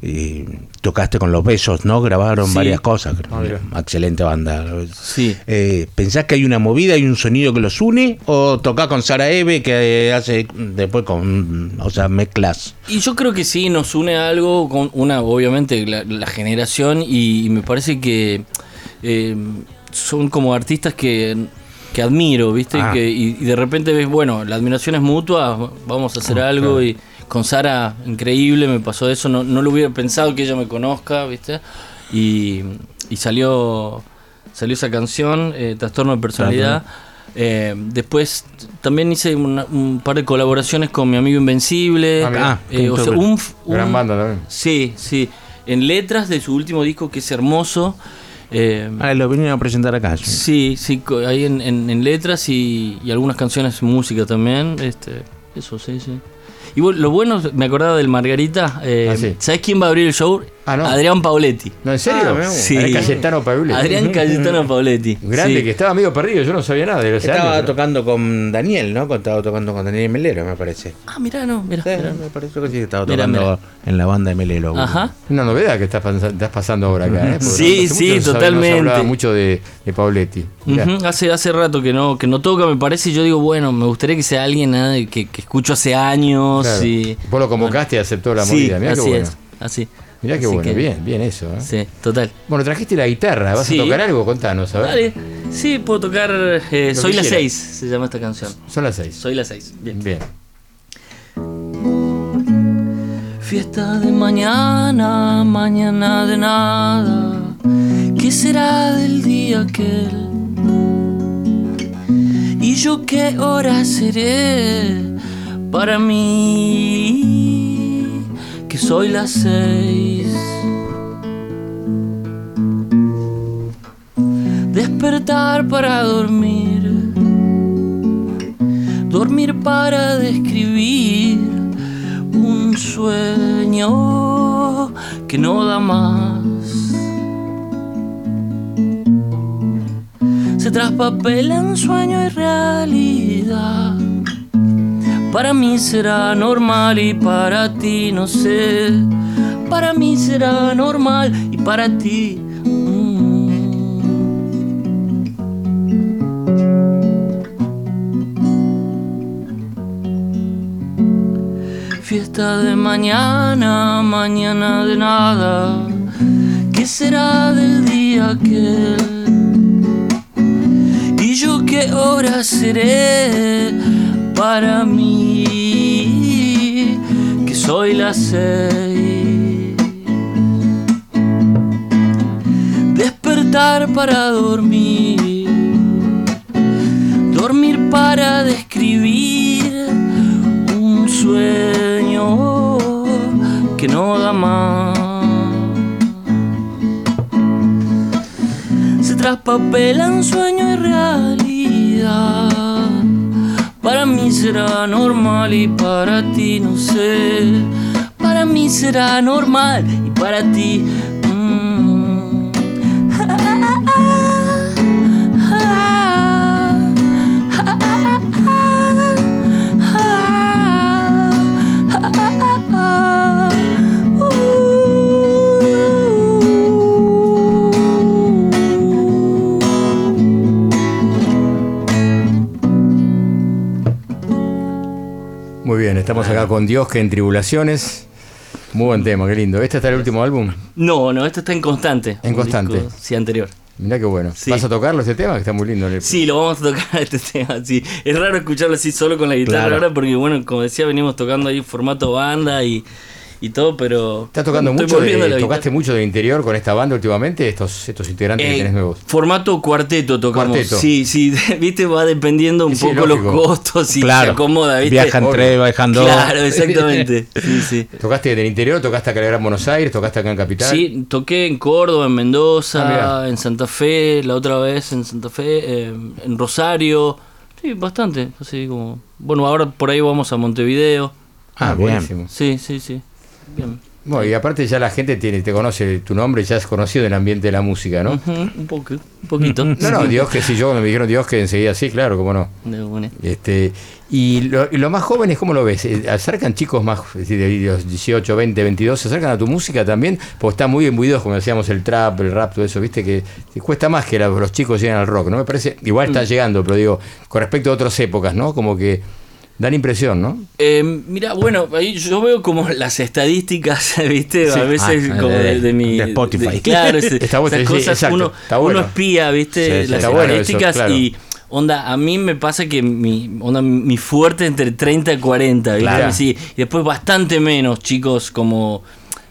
y tocaste con Los Besos, ¿no? Grabaron Sí. varias cosas, creo. Ah, excelente banda. Sí. Eh, ¿Pensás que hay una movida y un sonido que los une? ¿O tocás con Sara Eve que hace después con, o sea, mezclas? Y yo creo que sí, nos une algo con una, obviamente, la, la generación y, y me parece que eh, son como artistas que, que admiro, ¿viste? Ah. Que, y, y de repente ves, bueno, la admiración es mutua, vamos a hacer Ah, algo claro. y con Sara, increíble, me pasó eso, no, no lo hubiera pensado que ella me conozca, ¿viste? Y, y salió, salió esa canción, eh, Trastorno de Personalidad. Eh, después también hice una- un par de colaboraciones con mi amigo Invencible. Ah, Eh, o sea, un, f- Gran un- banda también. Sí, sí. En letras de su último disco que es hermoso. Eh, Ah, lo vinieron a presentar acá. sí. sí, sí, ahí en, en- en letras y, y algunas canciones música también. Este, eso, sí, sí. Y bueno, lo bueno, me acordaba del Margarita. eh, Ah, sí. ¿Sabes quién va a abrir el show? Ah, no. Adrián Pauletti. No, ¿en serio? Ah. Sí. Adrián Cayetano Paule. Adrián Cayetano Pauletti. Grande, sí. que estaba medio perdido, yo no sabía nada de ese Estaba pero- tocando con Daniel, ¿no? Estaba tocando con Daniel Melero, me parece. Ah, mirá, no, mirá. Sí, mirá. me parece que sí, que estaba tocando en la banda de Melero. Ajá. Una novedad que estás, pasa- estás pasando ahora acá, ¿eh? Porque Sí, sí, no se totalmente. hablaba mucho de, de Pauletti. Hace, hace rato que no, que no toca, me parece, y yo digo, bueno, me gustaría que sea alguien ah, que, que escucho hace años Claro. y... Vos lo convocaste y aceptó la sí, movida. Mirá qué así bueno. es, así. Mirá qué bueno, que- bien, bien eso. ¿eh? Sí, total. Bueno, trajiste la guitarra, ¿vas Sí. a tocar algo? Contanos, a ver. Dale, sí, puedo tocar eh, Soy que la quieras. 6, se llama esta canción. Son las seis. Soy la 6, bien. Bien. Fiesta de mañana, mañana de nada. ¿Qué será del día aquel? ¿Y yo qué hora seré para mí? Soy las seis. Despertar para dormir. Dormir para describir un sueño que no da más. Se traspapelan sueño y realidad. Para mí será normal y para ti no sé. Para mí será normal y para ti. mm. Fiesta de mañana, mañana de nada. ¿Qué será del día aquel? ¿Y yo qué hora seré para mí? Que soy las seis. Despertar para dormir. Dormir para describir un sueño que no da más. Traspapelan sueño y realidad. Para mí será normal y para ti no sé. Para mí será normal y para ti. Estamos acá con Dios que en tribulaciones. Muy buen tema, qué lindo. ¿Este está el último álbum? No, no, esto está en constante. En constante. disco, sí, anterior. Mirá qué bueno. Sí. ¿Vas a tocarlo este tema? Que está muy lindo. Sí, lo vamos a tocar este tema, sí. Es raro escucharlo así solo con la guitarra Claro. ahora porque, bueno, como decía, venimos tocando ahí en formato banda y, y todo, pero. ¿Estás tocando mucho? De, ¿Tocaste mucho del interior con esta banda últimamente? Estos, estos integrantes que tenés nuevos. Formato cuarteto tocamos. Cuarteto. Sí, sí, viste, va dependiendo un Sí, poco lógico. los costos y Claro. se acomoda, viste. Viajan Obvio. tres, viajan dos. Claro, exactamente. Sí, sí. ¿Tocaste del interior? ¿Tocaste acá en Buenos Aires? ¿Tocaste acá en Capital? Sí, toqué en Córdoba, en Mendoza, Ah, en Santa Fe, la otra vez en Santa Fe, eh, en Rosario. Sí, bastante. Así como. Bueno, ahora por ahí vamos a Montevideo. Ah, bien. buenísimo. Sí, sí, sí. Bien. Bueno, y aparte ya la gente tiene, te conoce tu nombre, ya has conocido en el ambiente de la música, ¿no? Un poco, un poquito. No, no, Dios que sí, yo me dijeron Dios que enseguida sí, claro, cómo no. Este, y, lo, y los más jóvenes, ¿cómo lo ves? Eh, ¿Acercan chicos más es de los 18, 20, 22, se acercan a tu música también? Porque están muy imbuidos, como decíamos, el trap, el rap, todo eso, ¿viste? Que, cuesta más que los chicos lleguen al rock, ¿no? Me parece, igual está llegando, pero digo, con respecto a otras épocas, ¿no? Como que dan impresión, ¿no? Eh, mira, bueno, ahí yo veo como las estadísticas, ¿viste? Sí. A veces Ah, como de- de, de mi. de Spotify. de- claro, ese- Está bueno, esas sí, cosas uno, está bueno. uno espía, ¿viste? Sí, las está bueno eso, estadísticas claro. y. Onda, a mí me pasa que mi, onda, mi fuerte entre 30 y 40, ¿viste? Claro. Sí, y después bastante menos, chicos, como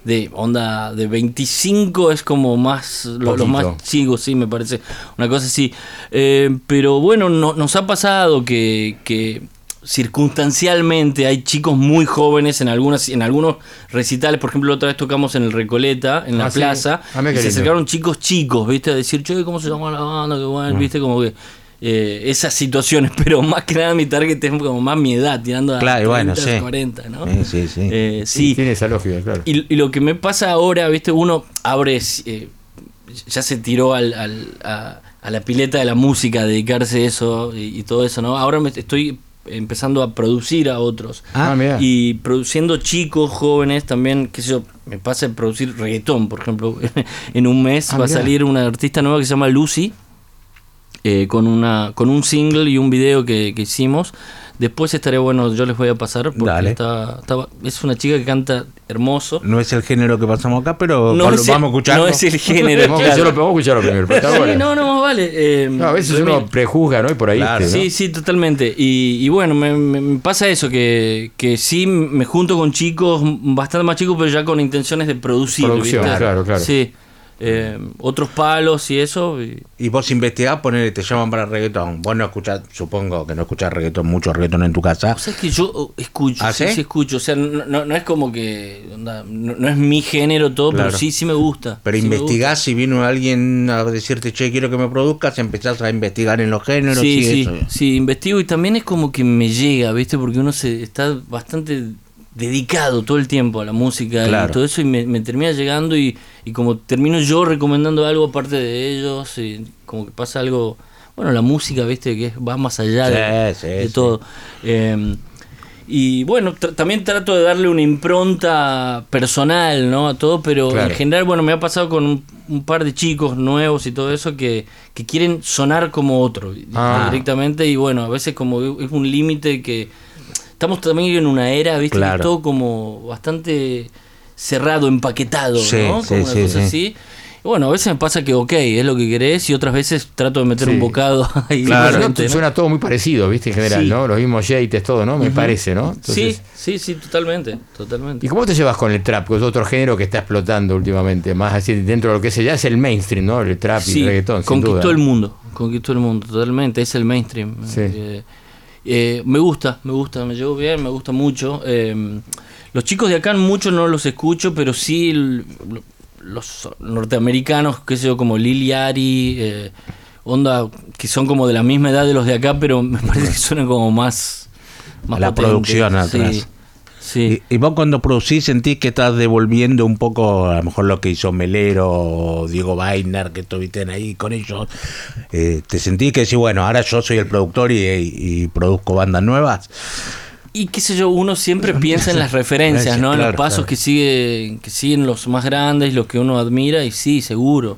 de onda de 25 es como más lo- los más chicos sí me parece una cosa así Eh, pero bueno no- nos ha pasado que, que circunstancialmente hay chicos muy jóvenes en algunas en algunos recitales por ejemplo la otra vez tocamos en el Recoleta en la Ah, plaza Ah, y se acercaron chicos chicos viste a decir che cómo se llama la banda qué bueno viste como que eh, esas situaciones pero más que nada mi target es como más mi edad tirando a Claro, bueno, 30, sí. 40 ¿no? Sí, sí, sí. Eh, sí, Tiene esa lógica, claro. y, y lo que me pasa ahora, viste, uno abre, eh, ya se tiró al, al- a, a la pileta de la música, dedicarse a eso y, y todo eso, ¿no? Ahora me estoy empezando a producir a otros. Ah, mira. Y produciendo chicos, jóvenes también, qué sé yo, me pasa a producir reggaetón, por ejemplo. en un mes Ah, va a salir una artista nueva que se llama Lucy, eh, con, una, con un single y un video que, que hicimos. Después estaría bueno, yo les voy a pasar, porque Dale. está, está- es una chica que canta hermoso. No es el género que pasamos acá, pero No el- vamos a escucharlo. no es el género, Vamos claro. vamos a escucharlo primero, pero está Sí, bueno. no, no, más vale. eh, No, a veces uno prejuzga, ¿no? Y por ahí. Claro. este, ¿no? Sí, sí, totalmente. Y, y bueno, me, me- me pasa eso, que, que sí me junto con chicos, bastante más chicos, pero ya con intenciones de producir. Producción, ¿viste? claro, claro. Sí. Eh, otros palos y eso. y- Y vos investigás, ponele, te llaman para reggaetón. Vos no escuchás, supongo que no escuchás reggaetón, mucho reggaetón en tu casa. O sea, es que yo oh, escucho, ¿Ah, sí, sí? escucho. O sea, no, no- no es como que. onda, no, no es mi género todo, Claro. pero sí, sí me gusta. Pero sí investigás si vino alguien a decirte, che, quiero que me produzcas, empezás a investigar en los géneros Sí, y sí, eso. sí, investigo y también es como que me llega, ¿viste? Porque uno se está bastante dedicado todo el tiempo a la música Claro. y todo eso y me, me termina llegando y, y como termino yo recomendando algo aparte de ellos y como que pasa algo, bueno, la música, ¿viste? Que va más allá de, Sí, sí, de sí. todo. Eh, y bueno, también trato de darle una impronta personal, ¿no? A todo, pero Claro. en general, bueno, me ha pasado con un, un par de chicos nuevos y todo eso que, que quieren sonar como otro Ah. directamente y bueno, a veces como es un límite que estamos también en una era, ¿viste? Claro. Que todo como bastante cerrado, empaquetado, Sí, ¿no? sí, Como una sí, cosa sí. así. Y bueno, a veces me pasa que, ok, es lo que querés y otras veces trato de meter Sí. un bocado ahí. Claro, suena todo muy parecido, ¿viste? En general, Sí. ¿no? Los mismos yates, todo, ¿no? Me parece, ¿no? Entonces- Sí, sí, sí, totalmente, totalmente. ¿Y cómo te llevas con el trap? Que es otro género que está explotando últimamente, más así dentro de lo que se ya es el mainstream, ¿no? El trap y Sí, el reggaetón, sin conquistó duda. el mundo, conquistó el mundo, totalmente, es el mainstream. Sí. Eh, eh, me gusta, me gusta, me llevo bien, me gusta mucho. Eh, los chicos de acá muchos no los escucho, pero sí el- los norteamericanos, qué sé yo, como Lil Yachty, eh, onda, que son como de la misma edad de los de acá, pero me parece que suenan como más... más La potentes. producción atrás. Sí. Y, y vos cuando producís sentís que estás devolviendo un poco, a lo mejor lo que hizo Melero o Diego Weiner, que estuviste ahí con ellos. Eh, ¿Te sentís que decís, bueno, ahora yo soy el productor y, y produzco bandas nuevas? Y qué sé yo, uno siempre piensa en las referencias, ¿no? En Claro, los pasos claro. que sigue, que siguen los más grandes, los que uno admira, y sí, seguro.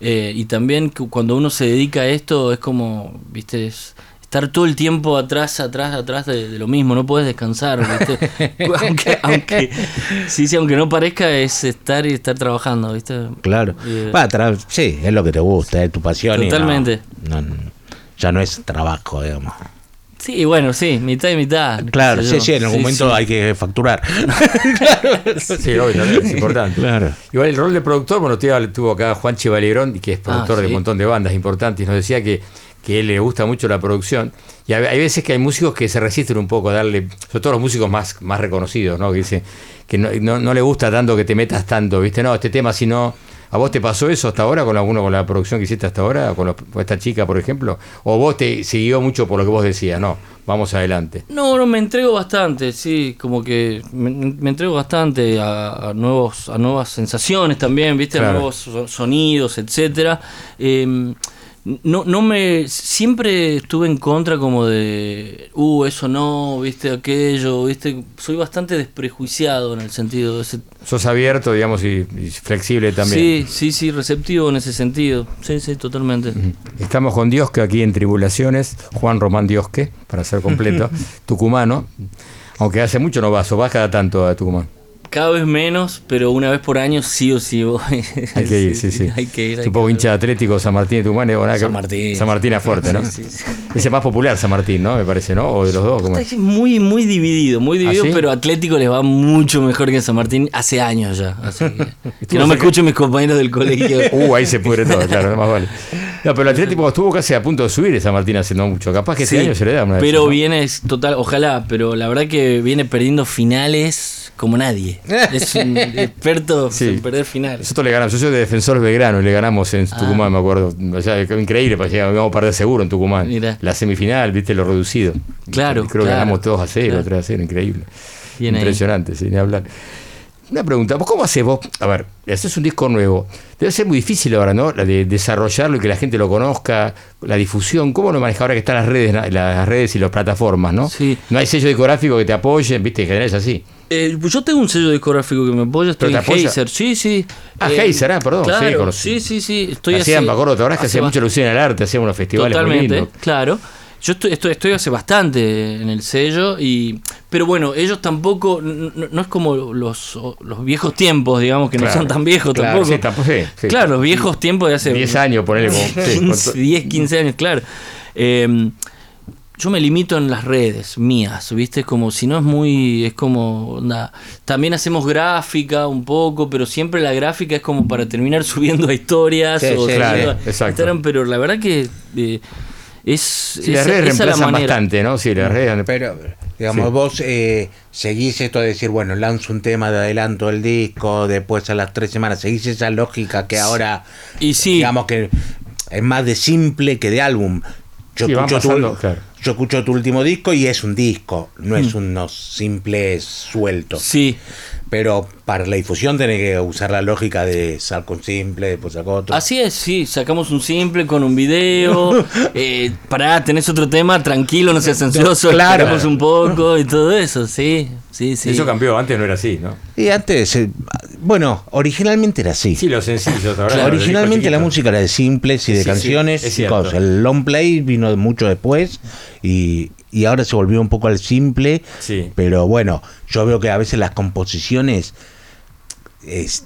Eh, y también cuando uno se dedica a esto es como, viste, es estar todo el tiempo atrás, atrás, atrás de, de lo mismo, no puedes descansar, viste. aunque, aunque, sí, sí, aunque no parezca, es estar y estar trabajando, viste. Claro. Eh, Va, tra- sí, es lo que te gusta, es tu pasión. y no- Totalmente. no- ya no es trabajo, digamos. Sí, bueno, sí, mitad y mitad. Claro, sí, sí, en algún momento sí. hay que facturar. Sí, obvio, es importante. Claro. Igual el rol de productor, bueno, tuvo, tuvo acá Juan Chivalegrón, que es productor Ah, de sí. un montón de bandas importantes, y nos decía que, que le gusta mucho la producción. Y hay, veces que hay músicos que se resisten un poco a darle, sobre todo los músicos más, más reconocidos, ¿no? Que dicen que no, no, no le gusta tanto que te metas tanto, ¿viste? No, este tema si no. ¿A vos te pasó eso hasta ahora con alguno con la producción que hiciste hasta ahora? Con, esta chica, por ejemplo? ¿O vos te siguió mucho por lo que vos decías? No, vamos adelante. No, no, me entrego bastante, sí, como que me, me entrego bastante a, a nuevos, a nuevas sensaciones también, viste, Claro. a nuevos so- sonidos, etcétera. Eh, no, no me, siempre estuve en contra como de, uh, eso no, viste, aquello, viste, soy bastante desprejuiciado en el sentido de ese. Sos abierto, digamos, y, y flexible también. Sí, sí, sí, receptivo en ese sentido, sí, sí, totalmente. Estamos con Diosque aquí en Tribulaciones, Juan Román Diosque, para ser completo, tucumano, aunque hace mucho no vas, o vas cada tanto a Tucumán. Cada vez menos, pero una vez por año sí o sí voy. Hay que ir, sí, sí. Hay que ir. Hay un poco que- hincha de Atlético, San Martín de Tucumán. verdad San Martín. San Martín es fuerte, ¿no? Sí, sí, sí. Ese es más popular, San Martín, ¿no? Me parece, ¿no? O de los dos. ¿cómo es? Está muy, muy dividido, muy dividido, ¿Ah, sí? pero Atlético les va mucho mejor que San Martín hace años ya. así que, no me escuchen mis compañeros del colegio. Uh, ahí se pudre todo, claro, no más vale. No, pero el Atlético estuvo casi a punto de subir San Martín hace no mucho. Capaz que este año se le da una pero esas, ¿no? viene, es total, ojalá, pero la verdad que viene perdiendo finales como nadie. Es un experto Sí. en perder finales. Nosotros le ganamos, yo soy de Defensor Belgrano y le ganamos en Ah. Tucumán, me acuerdo. O sea, increíble, parecía que íbamos a perder seguro en Tucumán. Mirá. La semifinal, viste, lo reducido. Claro, Creo que ganamos todos a cero, claro. 3 a 0, increíble. Bien. Impresionante, sin hablar. Una pregunta, ¿vos cómo haces vos? A ver, haces un disco nuevo. Debe ser muy difícil ahora, ¿no? La de desarrollarlo y que la gente lo conozca, la difusión. ¿Cómo lo manejas ahora que están las redes, las redes y las plataformas, ¿no? Sí. No hay sello discográfico que te apoyen, viste, en general es así. Eh, yo tengo un sello discográfico que me apoya, estoy ¿Pero en? Heiser, sí, sí. Ah, Eh, Heiser, ah, perdón, sí, Claro, conocí. sí, sí, sí. Estoy hacían, hace- me acuerdo, ¿te acordás que hacía mucho bast- alusión al arte? Hacían unos festivales muy Totalmente, lindos. claro. Yo estoy, estoy, estoy hace bastante en el sello y pero bueno, ellos tampoco no, no es como los, los viejos tiempos, digamos que Claro, no son tan viejos claro, tampoco. sí, tampoco, sí, sí. Claro, los viejos tiempos de hace 10 años, ponele como. sí, 15, con- 10, 15 años, claro. Eh, yo me limito en las redes mías, ¿viste? Como si no es muy. Es como. También hacemos gráfica un poco, pero siempre la gráfica es como para terminar subiendo a historias Sí, o sí, claro, a. Instagram, pero la verdad que. eh, es. Sí, las redes la reemplazan bastante, ¿no? Sí, las redes. Pero, digamos, Sí. vos eh, seguís esto de decir, bueno, lanzo un tema de adelanto del disco, después a las tres semanas, seguís esa lógica que ahora, Y sí. digamos que es más de simple que de álbum. Yo, escucho, pasando, tu, claro. yo escucho tu último disco y es un disco, no es unos simples sueltos. Sí. Pero para la difusión tenés que usar la lógica de saco un simple, después saco otro. Así es, sí, sacamos un simple con un video. eh, pará, tenés otro tema, tranquilo, no seas ansioso, Claro. esperemos un poco y todo eso, sí, sí, sí. Eso cambió, antes no era así, ¿no? Y antes, eh, bueno, originalmente era así. Sí, los sencillos. ahora Claro, originalmente la música era de simples y de Sí, sí, canciones. es y cosas. El long play vino mucho después y, y ahora se volvió un poco al simple. Sí. Pero bueno, yo veo que a veces las composiciones es,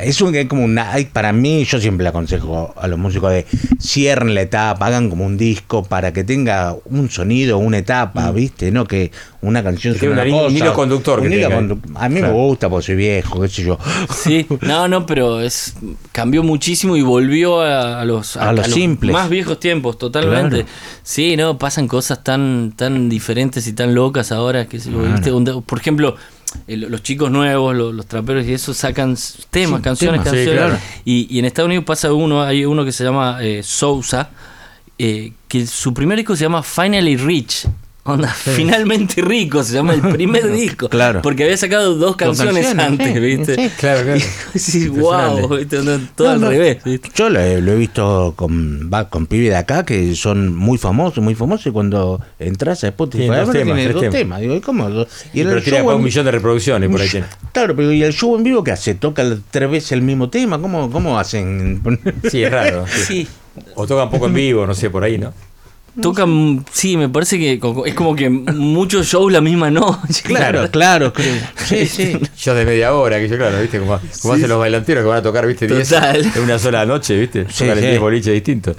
es un, es como una, para mí yo siempre le aconsejo a los músicos de cierren la etapa, hagan como un disco para que tenga un sonido, una etapa, ¿viste? No que una canción una una- un cosa, hilo conductor un que hilo tenga. condu- A mí Claro. me gusta porque soy viejo, qué sé yo. Sí, no, no, pero es cambió muchísimo y volvió a, a los A los simples. más viejos tiempos, totalmente. Claro. Sí, no, pasan cosas tan tan diferentes y tan locas ahora que Claro. ¿viste? Por ejemplo, eh, los chicos nuevos, los, los traperos y eso sacan temas, Sí, canciones, temas, sí, canciones. claro. y, y en Estados Unidos pasa uno, hay uno que se llama eh, Sousa, eh, que su primer disco se llama Finally Rich. Onda, finalmente rico se llama el primer disco. Claro. Porque había sacado dos canciones, canciones, antes, sí, ¿viste? sí. Claro, claro. Sí, Impresionante. wow, ¿viste? No, todo No, al no. revés. ¿viste? Yo lo he, lo he visto con, va, con pibes de acá que son muy famosos, muy famosos, y cuando entras a Spotify, dos temas, tiene dos temas. temas. Digo, ¿y cómo? Y Pero el tiene show un en- millón de reproducciones por ahí. tiene. Claro, pero ¿y el show en vivo qué hace? ¿Toca tres veces el mismo tema? ¿Cómo, cómo hacen? Sí, es raro. sí. Sí. O tocan poco en vivo, no sé, por ahí, ¿no? Tocan, sí, me parece que es como que muchos shows la misma noche. Claro, claro, creo. Sí, sí. Yo de media hora, que yo, claro, ¿viste? Como, como hacen los bailanteros que van a tocar, ¿viste? 10 Total. en una sola noche, ¿viste? Sí, Tocan sí. 10 boliches distintos.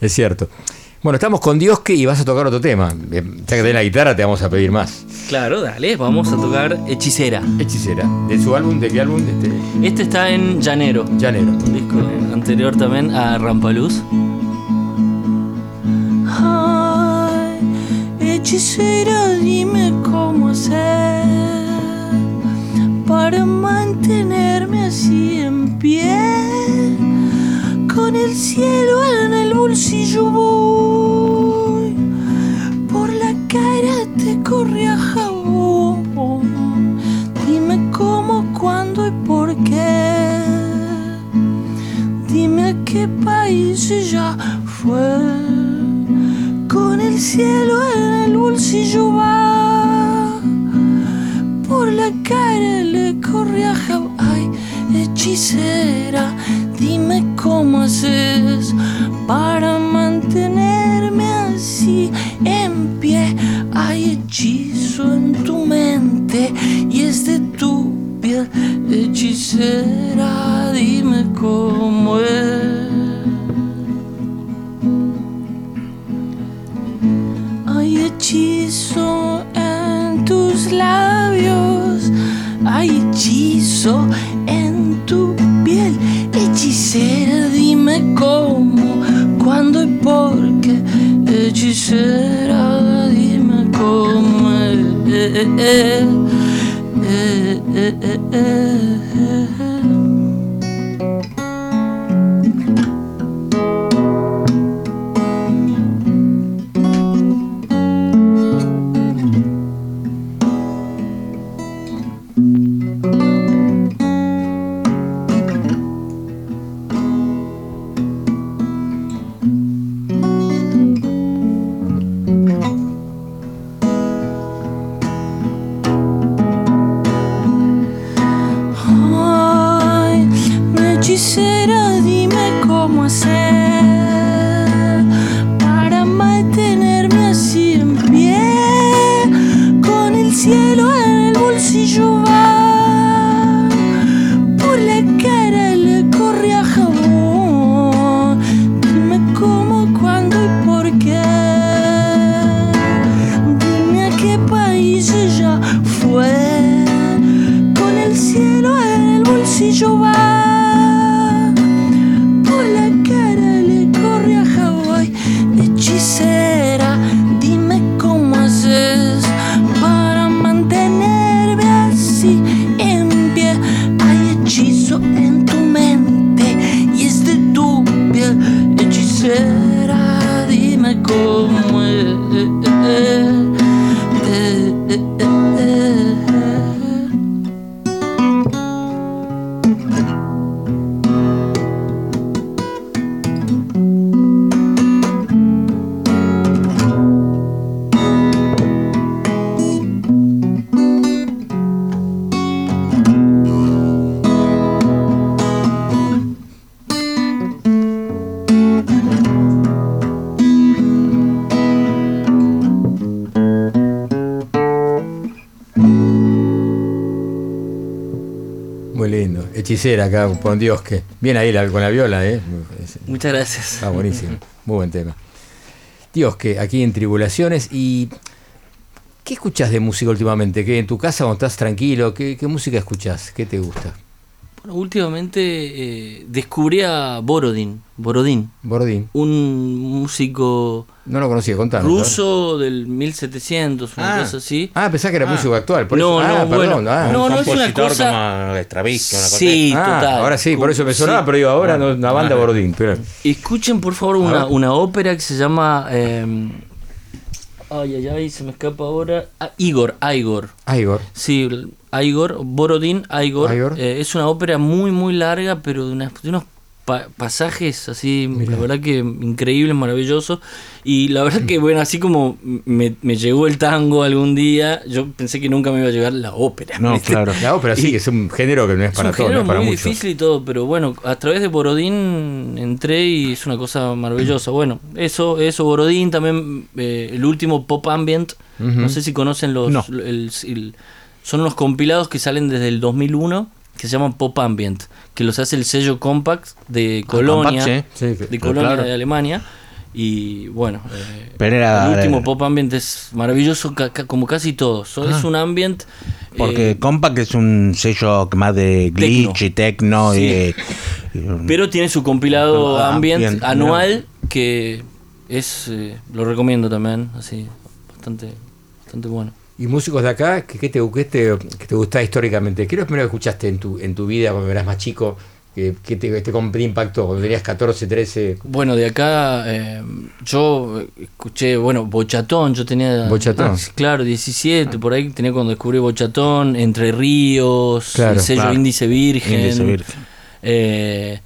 Es cierto. Bueno, estamos con Diosque y vas a tocar otro tema. Eh, Ya que tenés la guitarra, te vamos a pedir más. Claro, dale, vamos a tocar Hechicera. Hechicera. ¿De su álbum? ¿De qué álbum? Este, Este está en Llanero. Llanero. Un disco anterior también a Rampaluz. Hechicera, dime cómo hacer para mantenerme así en pie. Con el cielo en el bolsillo voy, por la cara te corre a jabón. Dime cómo, cuándo y por qué. Dime a qué país ya fue. El cielo en el bolsillo va. Por la cara le corre a jab- Ay, hechicera, dime cómo haces para mantenerme así en pie. Hay hechizo en tu mente y es de tu piel. Hechicera, dime cómo es. Eh, eh, eh, eh, eh, Hechicera acá con Diosque. Bien ahí la- con la viola, ¿eh? Muchas gracias. Está buenísimo. Muy buen tema. Diosque, aquí en Tribulaciones. ¿Y qué escuchás de música últimamente? ¿Qué en tu casa cuando estás tranquilo? ¿Qué, qué música escuchás? ¿Qué te gusta? Bueno, últimamente eh, descubrí a Borodin. Borodin. Borodin. Un músico No lo conocía, contanos. ruso del 1700, una Ah. cosa así. Ah, pensá que era músico actual. Por no, eso. no, Ah, bueno. perdón, ah. no, no es una compositor cosa. como Stravinsky, una cosa Sí, Ah, total. Ahora sí, por eso me Sí. sonaba, pero digo, ahora no, una banda Borodín. Pero... Escuchen por favor una, una ópera que se llama. eh, ay, ay, ay, se me escapa ahora. Ah, Igor, Igor. Igor. Sí, Igor, Borodín, Igor. Igor. Eh, es una ópera muy, muy larga, pero de, unas- de unos pa- pasajes así, la verdad que increíbles, maravillosos. Y la verdad que, bueno, así como me, me llegó el tango algún día, yo pensé que nunca me iba a llegar la ópera. No, ¿viste? claro. La ópera sí, que es un género que no es Es para todos, no es para muy muchos. difícil y todo, pero bueno, a través de Borodín entré y es una cosa maravillosa. Bueno, eso, eso, Borodín, también eh, el último Pop Ambient, no sé si conocen los... No. el- el- son unos compilados que salen desde el 2001 que se llaman Pop Ambient, que los hace el sello Compact de Colonia, Compact, sí. Sí, de Colonia claro. de Alemania. Y bueno, eh, Pero era- el último pop ambient es maravilloso ca- ca- como casi todo. So- Es Ah. un ambient... Porque eh, Compact es un sello más de glitch Tecno. y techno. Sí. y- Pero tiene su compilado Ah, ambient bien, anual que es eh, lo recomiendo también, así bastante bastante bueno. ¿Y músicos de acá? ¿Qué, qué te, qué te, qué te gusta históricamente? ¿Qué es lo primero que escuchaste en tu, en tu vida cuando eras más chico? ¿Qué, te, te, te impactó? Cuando tenías 14, 13. Bueno, de acá eh, yo escuché, bueno, Bochatón, yo tenía... Bochatón. ah, claro, 17, por ahí tenía cuando descubrí Bochatón, Entre Ríos, Claro, el sello claro. Índice Virgen, Índice Virgen. eh,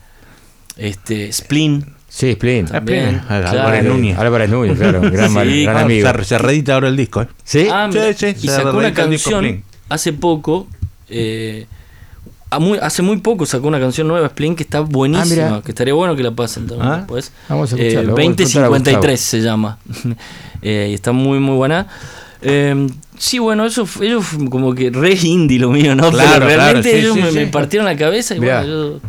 este, Splin. Sí, Splin. También, Ah, claro. Álvarez Núñez. Álvarez Núñez, claro. Gran, Sí, mal- gran Ah, amigo. Se, se reedita ahora el disco, ¿eh? ¿Sí? Ah, Sí, sí, y se sacó una canción hace poco. eh, a muy- hace muy poco sacó una canción nueva, Splin, que está buenísima. Ah, mira. que estaría bueno que la pasen también Ah, después. vamos a Eh, escucharlo, a 2053 se llama. Eh, y está muy, muy buena. Eh, sí, bueno, eso ellos como que re indie lo mío, ¿no? Claro, Pero realmente claro, sí, ellos sí, me, sí. me partieron la cabeza y Mirá. bueno, yo.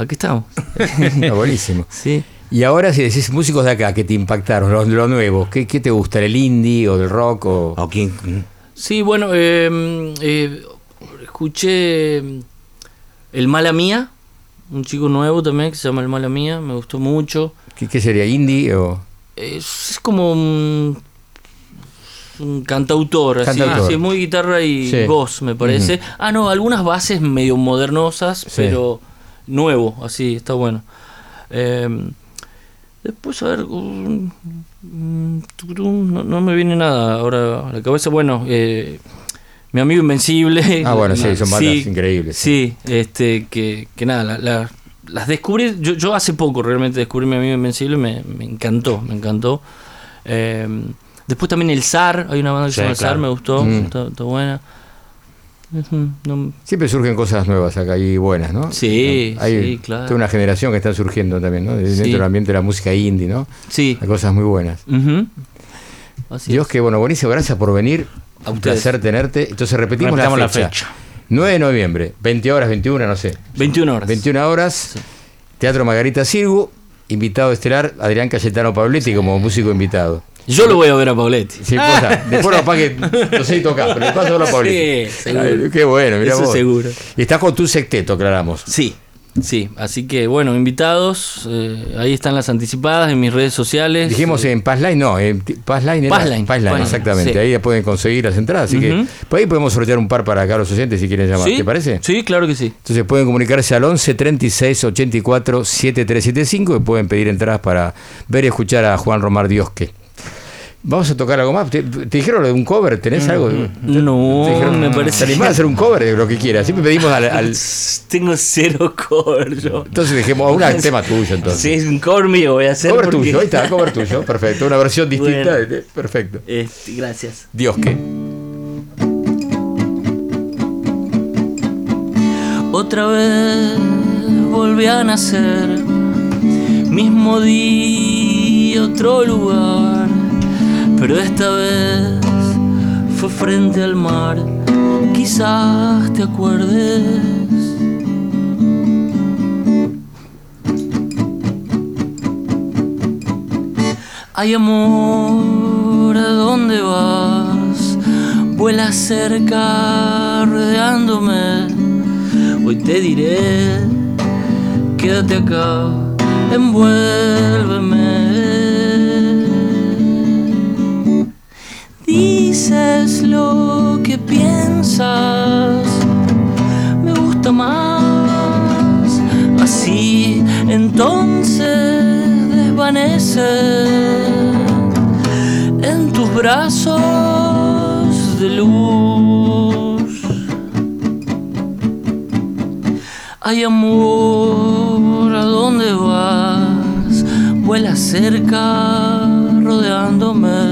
Aquí estamos. Ah, buenísimo. sí. Y ahora, si decís músicos de acá que te impactaron, los, los nuevos, ¿qué, ¿qué te gusta? ¿El indie o el rock? O... O quién- Sí, bueno, eh, eh, escuché El Mala Mía, un chico nuevo también que se llama El Mala Mía, me gustó mucho. ¿Qué, qué sería? ¿Indie o...? Es, es como un, un cantautor, así, Cantautor. así, muy guitarra y Sí. voz, me parece. Ah, no, algunas bases medio modernosas, Sí. pero nuevo, así, está bueno. Eh, después, a ver, no, no me viene nada ahora a la cabeza. Bueno, eh, mi amigo Invencible. Ah, bueno, sí, son bandas Sí, increíbles. Sí, este, que, que nada, la- la- las descubrí, yo, yo hace poco realmente descubrí mi amigo Invencible, me, me encantó, me encantó. Eh, después también el SAR, hay una banda que Sí, se llama el SAR, me gustó, Mm. está, está buena. No- Siempre surgen cosas nuevas acá y buenas, ¿no? Sí, Hay sí, claro. toda una generación que está surgiendo también, ¿no? Dentro Sí. del ambiente de la música indie, ¿no? sí, Hay cosas muy buenas. Así Dios, es. que bueno, buenísimo, gracias por venir. A Un ustedes. placer tenerte. Entonces repetimos la fecha. la fecha. 9 de noviembre, 20 horas, 21, no sé. 21 horas. 21 horas, Teatro Margarita Sirgu, invitado estelar Adrián Cayetano Pabletti como músico invitado. Yo lo voy a ver a Pauletti. Sí, posta, después no que no sé tocar, pero paso a verlo a Pabletti. Sí, seguro. Qué bueno, mirá Eso vos. seguro. Y estás con tu secteto, aclaramos. Sí, sí. Así que bueno, invitados, eh, ahí están las anticipadas en mis redes sociales. Dijimos Eh, en Passline, no, en Passline era. Passline, Passline, exactamente. sí. Ahí ya pueden conseguir las entradas. Así que por ahí podemos sortear un par para acá los oyentes si quieren llamar. ¿sí? ¿Te parece? Sí, claro que sí. Entonces pueden comunicarse al 11 36 84 7375 y pueden pedir entradas para ver y escuchar a Juan Romar Diosque. Vamos a tocar algo más. ¿Te, te dijeron lo de un cover? ¿Tenés algo? No, ¿Te dijeron- me ¿Te parece. animás a hacer un cover de lo que quieras? Siempre pedimos al. al- Tengo cero cover yo. entonces dejemos a un tema tuyo entonces. Sí, es un cover mío voy a hacer. cover porque- tuyo, ahí está, cover tuyo, perfecto. Una versión distinta, Bueno. de- perfecto. Este, gracias. Dios que. Otra vez volví a nacer, mismo día, otro lugar, pero esta vez fue frente al mar, quizás te acuerdes. Ay amor, ¿a dónde vas? Vuela cerca rodeándome. Hoy te diré, quédate acá, envuélveme. Dices lo que piensas, me gusta más, así entonces desvanece en tus brazos de luz. Ay amor, ¿a dónde vas? Vuela cerca, rodeándome.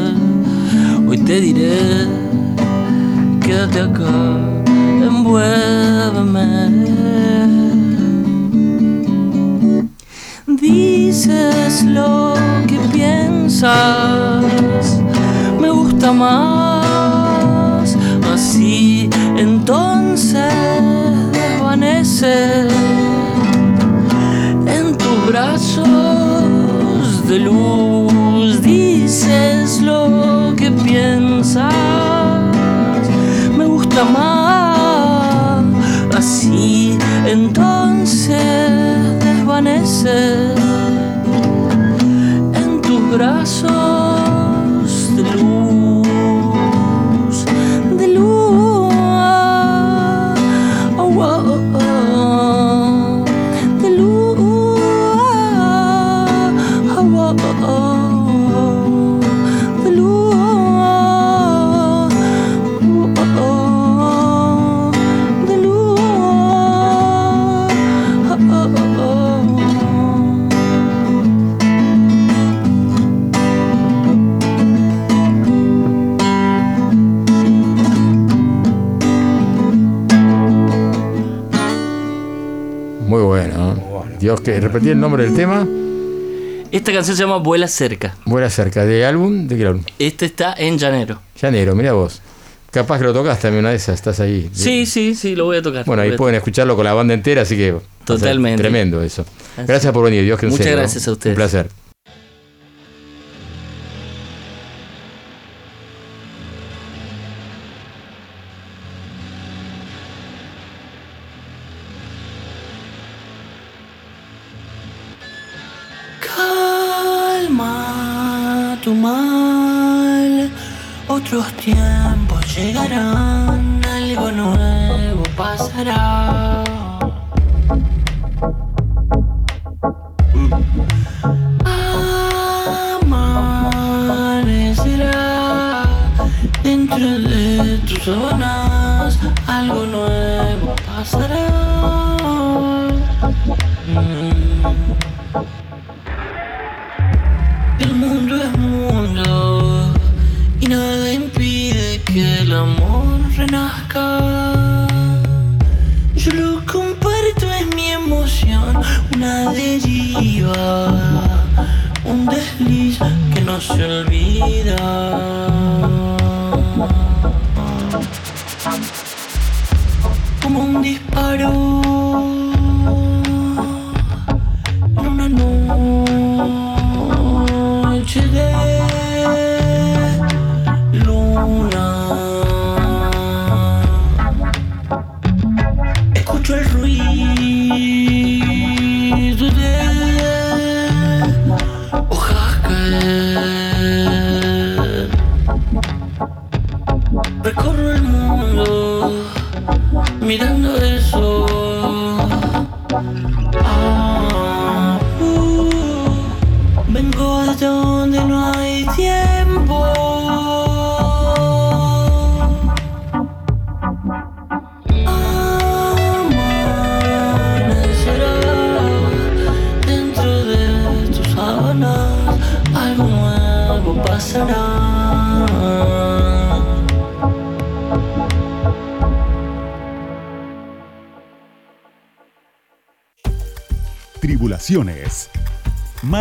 Te diré, quédate acá, envuélveme. Dices lo que piensas, me gusta más, así entonces desvanece en tus brazos de luz, dices lo que piensas. Me gusta más así, entonces desvanece en tus brazos que repetí el nombre del tema. Esta canción se llama Vuela cerca. Buena cerca. ¿De álbum? ¿De qué álbum? Este está en llanero. Llanero, mira vos. Capaz que lo tocas también una de esas, estás ahí. Sí, sí, sí, lo voy a tocar. Bueno, ahí pueden escucharlo con la banda entera, así que. Totalmente. Tremendo eso. Así. Gracias por venir, Dios que Muchas gracias a ustedes. Un placer.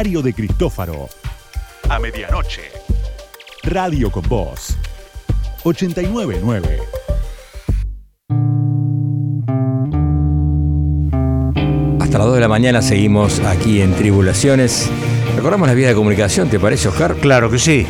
Mario de Cristófaro. A medianoche. Radio con Voz. 899. Hasta las 2 de la mañana seguimos aquí en Tribulaciones. Recordamos la vía de comunicación, ¿te parece, Oscar? Claro que sí.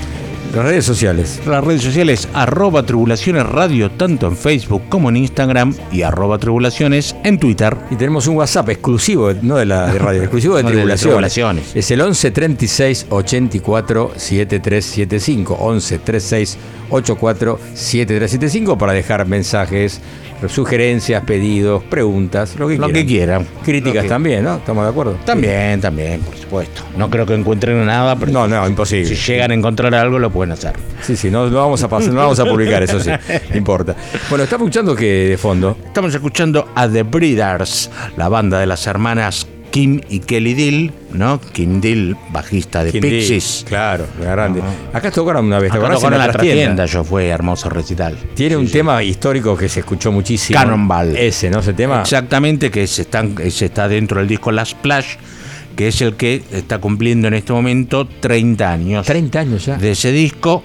Las redes sociales. Las redes sociales, arroba tribulaciones radio, tanto en Facebook como en Instagram, y arroba tribulaciones en Twitter. Y tenemos un WhatsApp exclusivo, no de la de radio, exclusivo de No, de Tribulaciones. Es el 11 36 84 7375. 11 36 84 7375 para dejar mensajes, sugerencias, pedidos, preguntas, lo que Lo quieran. que quieran. Críticas que- también, ¿no? ¿Estamos de acuerdo? También, también, por supuesto. No creo que encuentren nada, pero No, no, imposible. si llegan a encontrar algo lo pueden hacer. Sí, sí, no, no vamos a pasar, no vamos a publicar, eso sí, no importa. Bueno, estamos escuchando que de fondo. Estamos escuchando a The Breeders, la banda de las hermanas Kim y Kelly Dill, ¿no? Kim Dill, bajista de Kim Pixies. Claro, grande. Acá tocaron una vez, tocaron En la trastienda. yo fue hermoso recital. Tiene un tema histórico que se escuchó muchísimo. Cannonball. Ese, ¿no? Ese tema. Exactamente, que se, están, se está dentro del disco Last Splash, que es el que está cumpliendo en este momento 30 años. 30 años ya. De ese disco,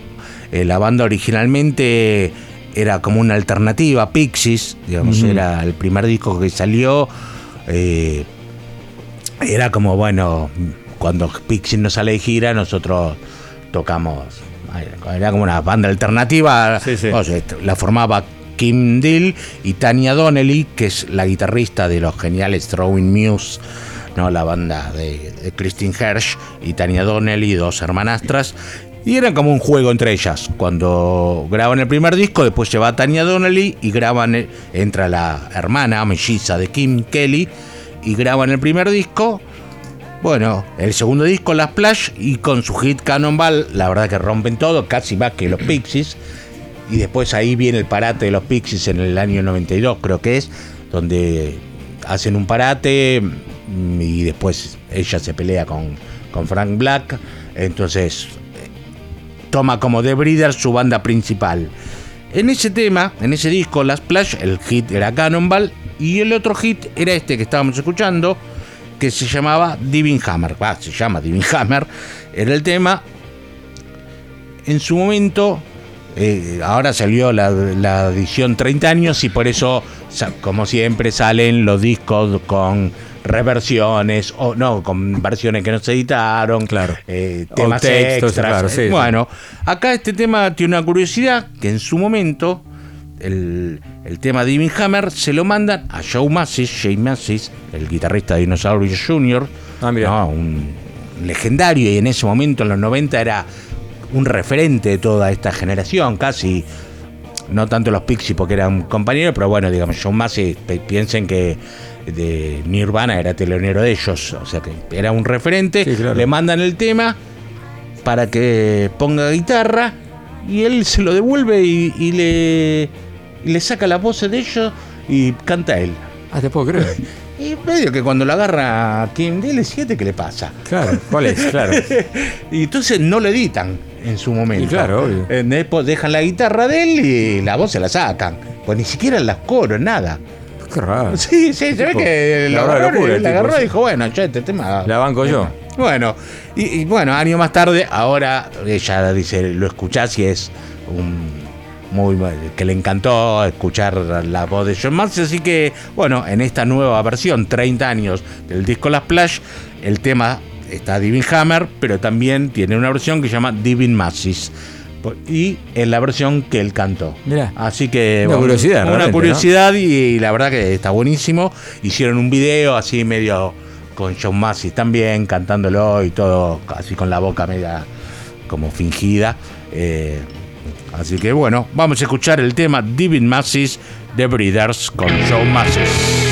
eh, la banda originalmente era como una alternativa Pixies, digamos, era el primer disco que salió. eh, era como, bueno, cuando Pixies no sale de gira, nosotros tocamos. Era como una banda alternativa. O sea, la formaba Kim Deal y Tanya Donnelly, que es la guitarrista de los geniales Throwing Muse, ¿no? la banda de, Christine Hersh y Tanya Donnelly, dos hermanastras. Y era como un juego entre ellas. Cuando graban el primer disco, después se va Tanya Donnelly y graban, eh, entra la hermana melliza de Kim Kelly y graban el primer disco. Bueno, el segundo disco, Las Splash, y con su hit Cannonball, la verdad que rompen todo, casi más que los Pixies. Y después ahí viene el parate de los Pixies en el año 92, creo que es, donde hacen un parate y después ella se pelea con, con Frank Black. Entonces toma como The Breeders su banda principal. En ese tema, en ese disco, Las Splash, el hit era Cannonball y el otro hit era este que estábamos escuchando, que se llamaba Divin Hammer. Ah, se llama Divin Hammer. Era el tema. En su momento, eh, ahora salió la, la, edición 30 años y por eso, como siempre, salen los discos con reversiones o no, con versiones que no se editaron, claro. Eh, temas extras. bueno, acá este tema tiene una curiosidad que en su momento el, el tema de Hammer se lo mandan a Joe Massis, Jay Massis, el guitarrista de Dinosaurius Jr., ah, un legendario y en ese momento en los 90 era un referente de toda esta generación, casi no tanto los Pixies porque eran compañeros, pero bueno, digamos, Joe Massis, piensen que de Nirvana era telonero de ellos, o sea que era un referente, le mandan el tema para que ponga guitarra y él se lo devuelve y, le, le saca la voz de ellos y canta él. Ah, te puedo creer. Y medio que cuando lo agarra Kim Deal, 7 ¿qué le pasa? Claro, ¿cuál es? Claro. y entonces no le editan en su momento. Y claro, obvio. Después dejan la guitarra de él y la voz se la sacan. Pues ni siquiera las coros, nada. Qué raro. Sí, sí, se ve que la, agarró, la agarró y dijo, bueno, che, este tema. La banco yo. Bueno, y, bueno, años más tarde, ahora ella dice, lo escuchás y es un muy que le encantó escuchar la voz de John Massey, así que bueno, en esta nueva versión, 30 años del disco Las Splash, el tema está Divin Hammer, pero también tiene una versión que se llama Divin Masses y en la versión que él cantó. Así que una curiosidad, una curiosidad y, la verdad que está buenísimo. Hicieron un video así medio con John Massey también cantándolo y todo así con la boca media como fingida. Eh, así que bueno, vamos a escuchar el tema Divin Masses de Breeders con John Massey.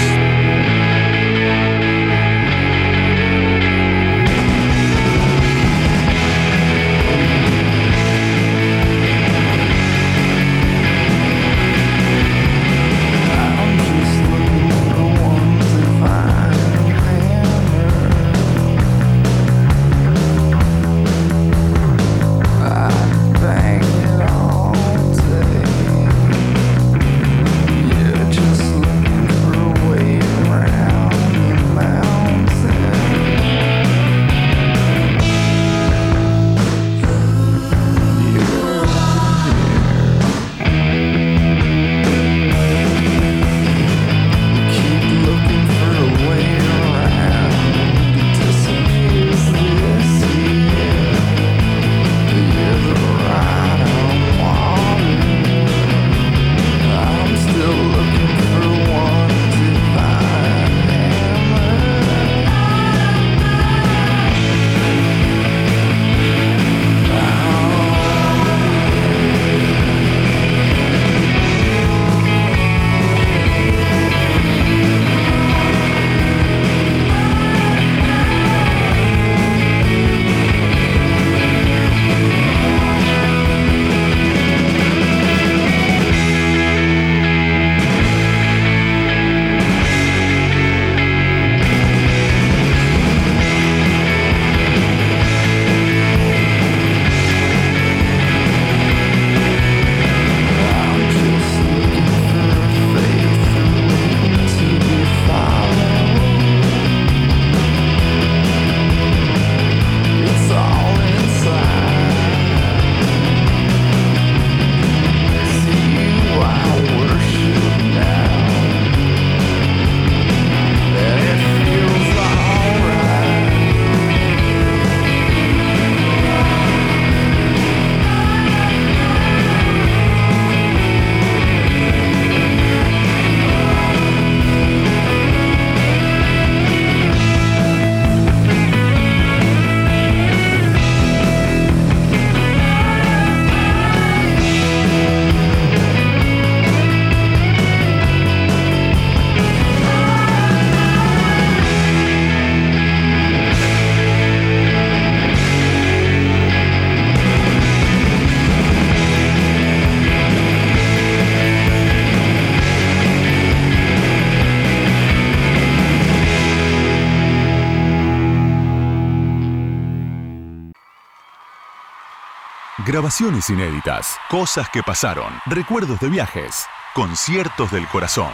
Grabaciones inéditas, cosas que pasaron, recuerdos de viajes, conciertos del corazón.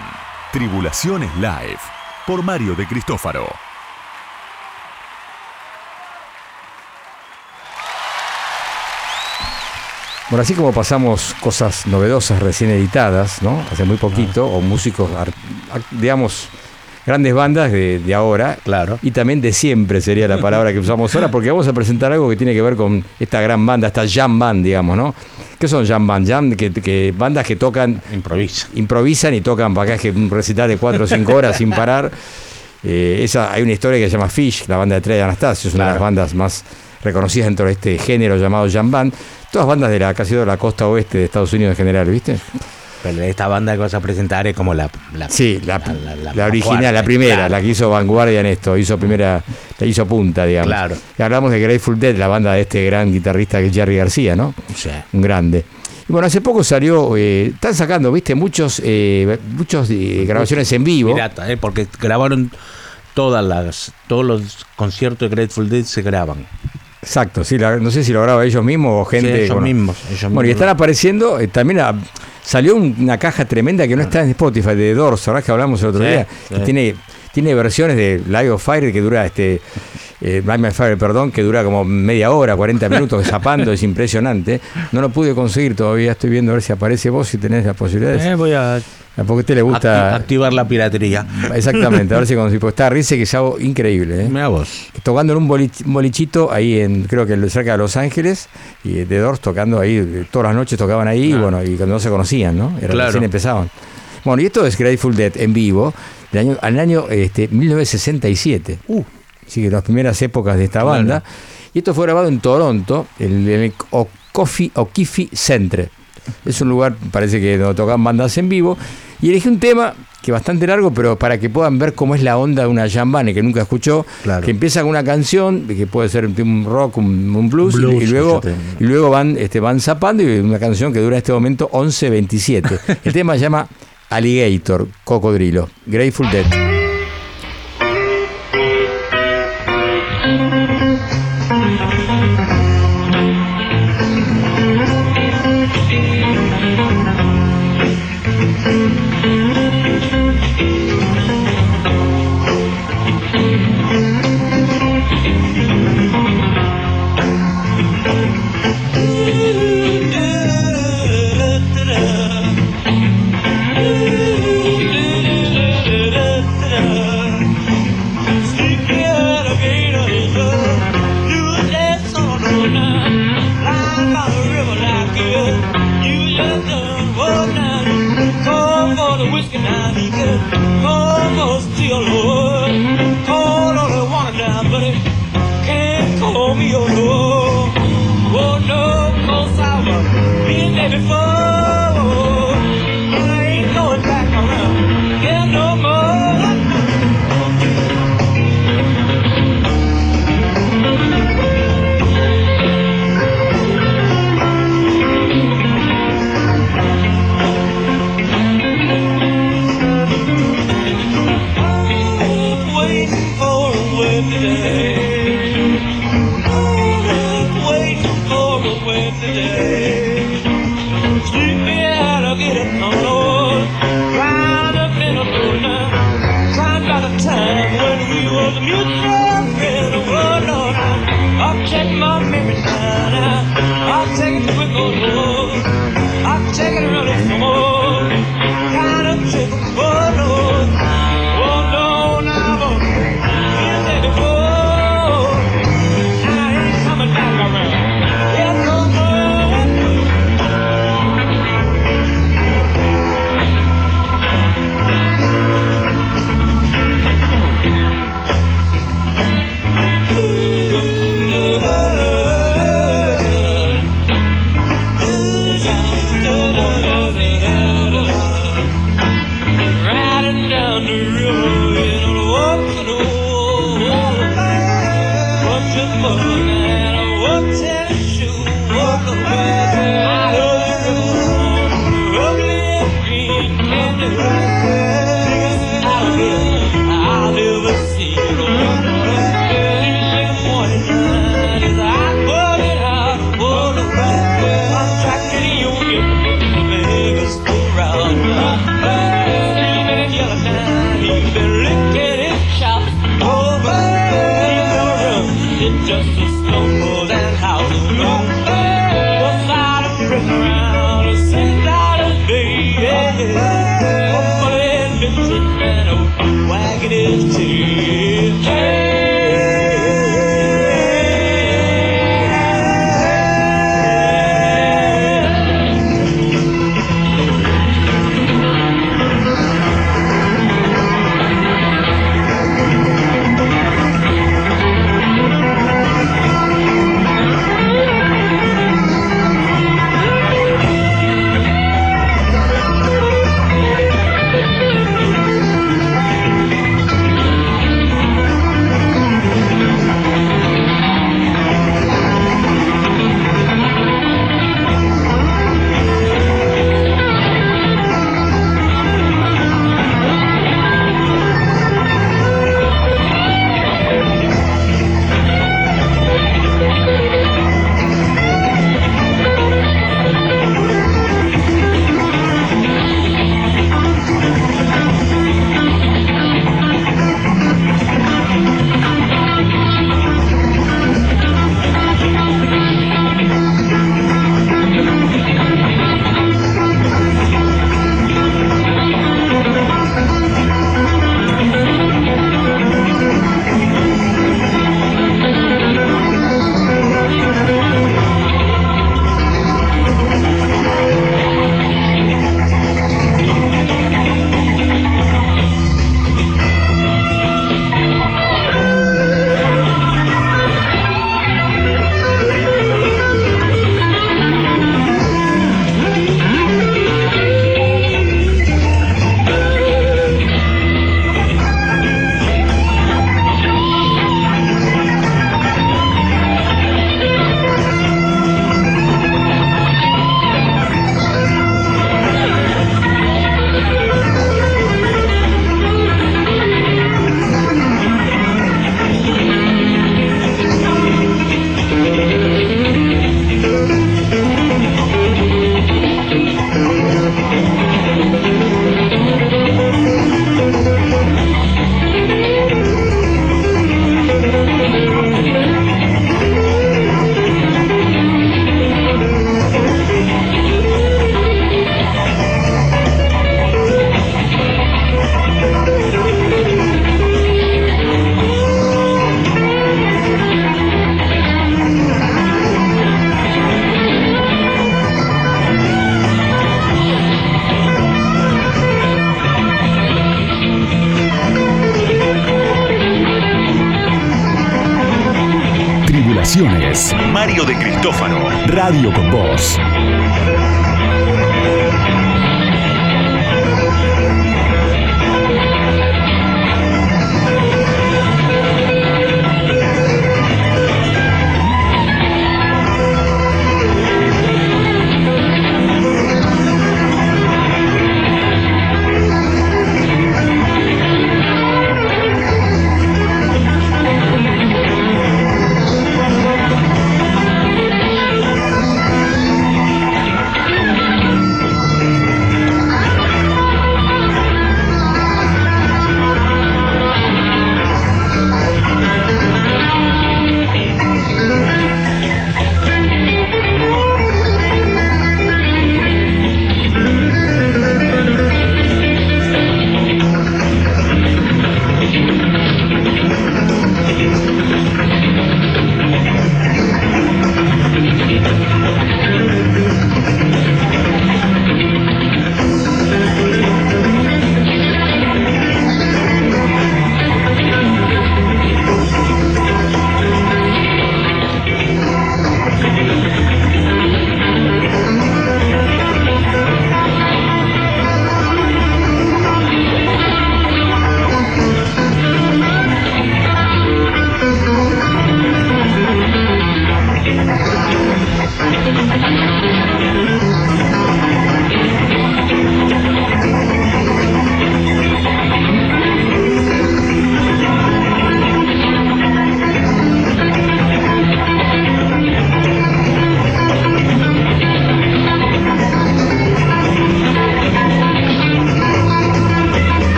Tribulaciones Live, por Mario de Cristófaro. Bueno, así como pasamos cosas novedosas recién editadas, ¿no? Hace muy poquito, o músicos, digamos, grandes bandas de, de ahora. Claro. Y también de siempre sería la palabra que usamos ahora, porque vamos a presentar algo que tiene que ver con esta gran banda, esta jam band, digamos, ¿no? ¿Qué son jam band? Jam, que, que bandas que tocan, Improvisa. improvisan y tocan para acá que un recital de 4 o 5 horas sin parar. Eh, esa, hay una historia que se llama Fish, la banda de Trey Anastasio, es una de las bandas más reconocidas dentro de este género llamado jam band. Todas bandas de la casi de la costa oeste de Estados Unidos en general, ¿viste? Pero esta banda que vas a presentar es como la. la Sí, la, original, la primera, claro. la que hizo vanguardia en esto, hizo primera, la hizo punta, digamos. Claro. Y hablamos de Grateful Dead, la banda de este gran guitarrista que es Jerry García, ¿no? Sí. Un grande. Y bueno, hace poco salió, eh, están sacando, viste, muchos, eh, muchos eh, grabaciones en vivo. Pirata, porque grabaron todas las. Todos los conciertos de Grateful Dead se graban. Exacto, sí, la- no sé si lo graba ellos mismos o gente. Sí, ellos bueno. mismos, ellos Bueno, y mismos. están apareciendo, eh, también a- salió un- una caja tremenda que no está en Spotify, de Doors, ¿verdad? Que hablamos el otro Sí, día. sí. que tiene, tiene versiones de Live of Fire que dura, este, eh, My Fire, perdón, que dura como media hora, 40 minutos zapando, es impresionante. No lo pude conseguir todavía, estoy viendo a ver si aparece vos, si tenés las posibilidades. Eh, voy a Porque a usted le gusta. acti- activar la piratería. Exactamente, a ver si consigo. Porque está Rice que es algo increíble. ¿eh? Mira vos. Tocando en un bolich- un bolichito ahí en, creo que cerca de Los Ángeles, y de Doors tocando ahí, todas las noches tocaban ahí, y bueno, y cuando no se conocían, ¿no? Era, Claro. Recién empezaban. Bueno, y esto es Grateful Dead en vivo, del año, al año este, 1967. Uh. Así que las primeras épocas de esta banda. Y esto fue grabado en Toronto, en el O'Keefe Centre. Es un lugar, parece que donde tocan bandas en vivo. Y elegí un tema que es bastante largo, pero para que puedan ver cómo es la onda de una jam band que nunca escuchó, Claro. que empieza con una canción, que puede ser un, rock, un, un blues, y- Blues, y, luego, y luego van, este, van zapando y una canción que dura en este momento 11.27. El tema se llama Alligator, Cocodrilo, Grateful Dead.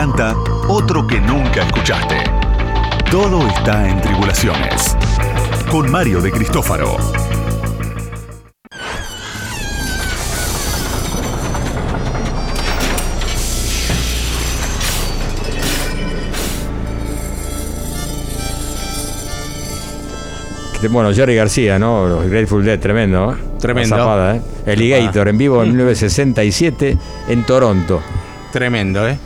Encanta, otro que nunca escuchaste. Todo está en Tribulaciones. Con Mario de Cristófaro. Bueno, Jerry García, ¿no? Los Grateful Dead, tremendo. ¿eh? Tremendo. Zapada, ¿eh? Alligator en vivo en 1967 en Toronto. Tremendo, ¿eh?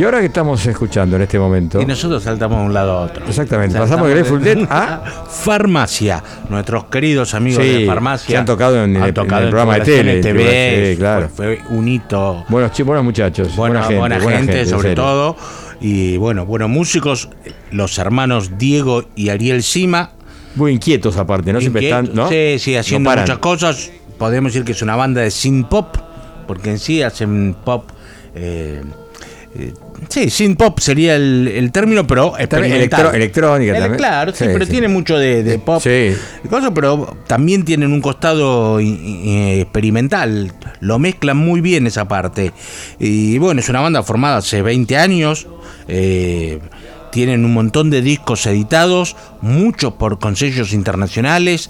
Y ahora que estamos escuchando en este momento. Y nosotros saltamos de un lado a otro. Exactamente. Pasamos de Grateful Dead a Farmacia. Nuestros queridos amigos Sí, de Farmacia. que han tocado en el- en el programa de tele, TV. sí, claro. Fue, fue un hito. buenos, buenos muchachos. Buena, buena gente, buena gente, en sobre todo. Y bueno, buenos músicos. Los hermanos Diego y Ariel Sima. Muy inquietos aparte, ¿no? Siempre están, ¿no? Sí, sí, haciendo muchas cosas. Podemos decir que es una banda de synth pop, porque en sí hacen pop. eh, eh, sí, synth pop sería el, el término, pero experimental. electro- electrónica Ele- también. Claro, sí, Sí, pero sí. tiene mucho de, de pop. Sí. y cosas, pero también tienen un costado experimental. Lo mezclan muy bien esa parte. Y bueno, es una banda formada hace 20 años. eh, tienen un montón de discos editados, muchos por consejos internacionales.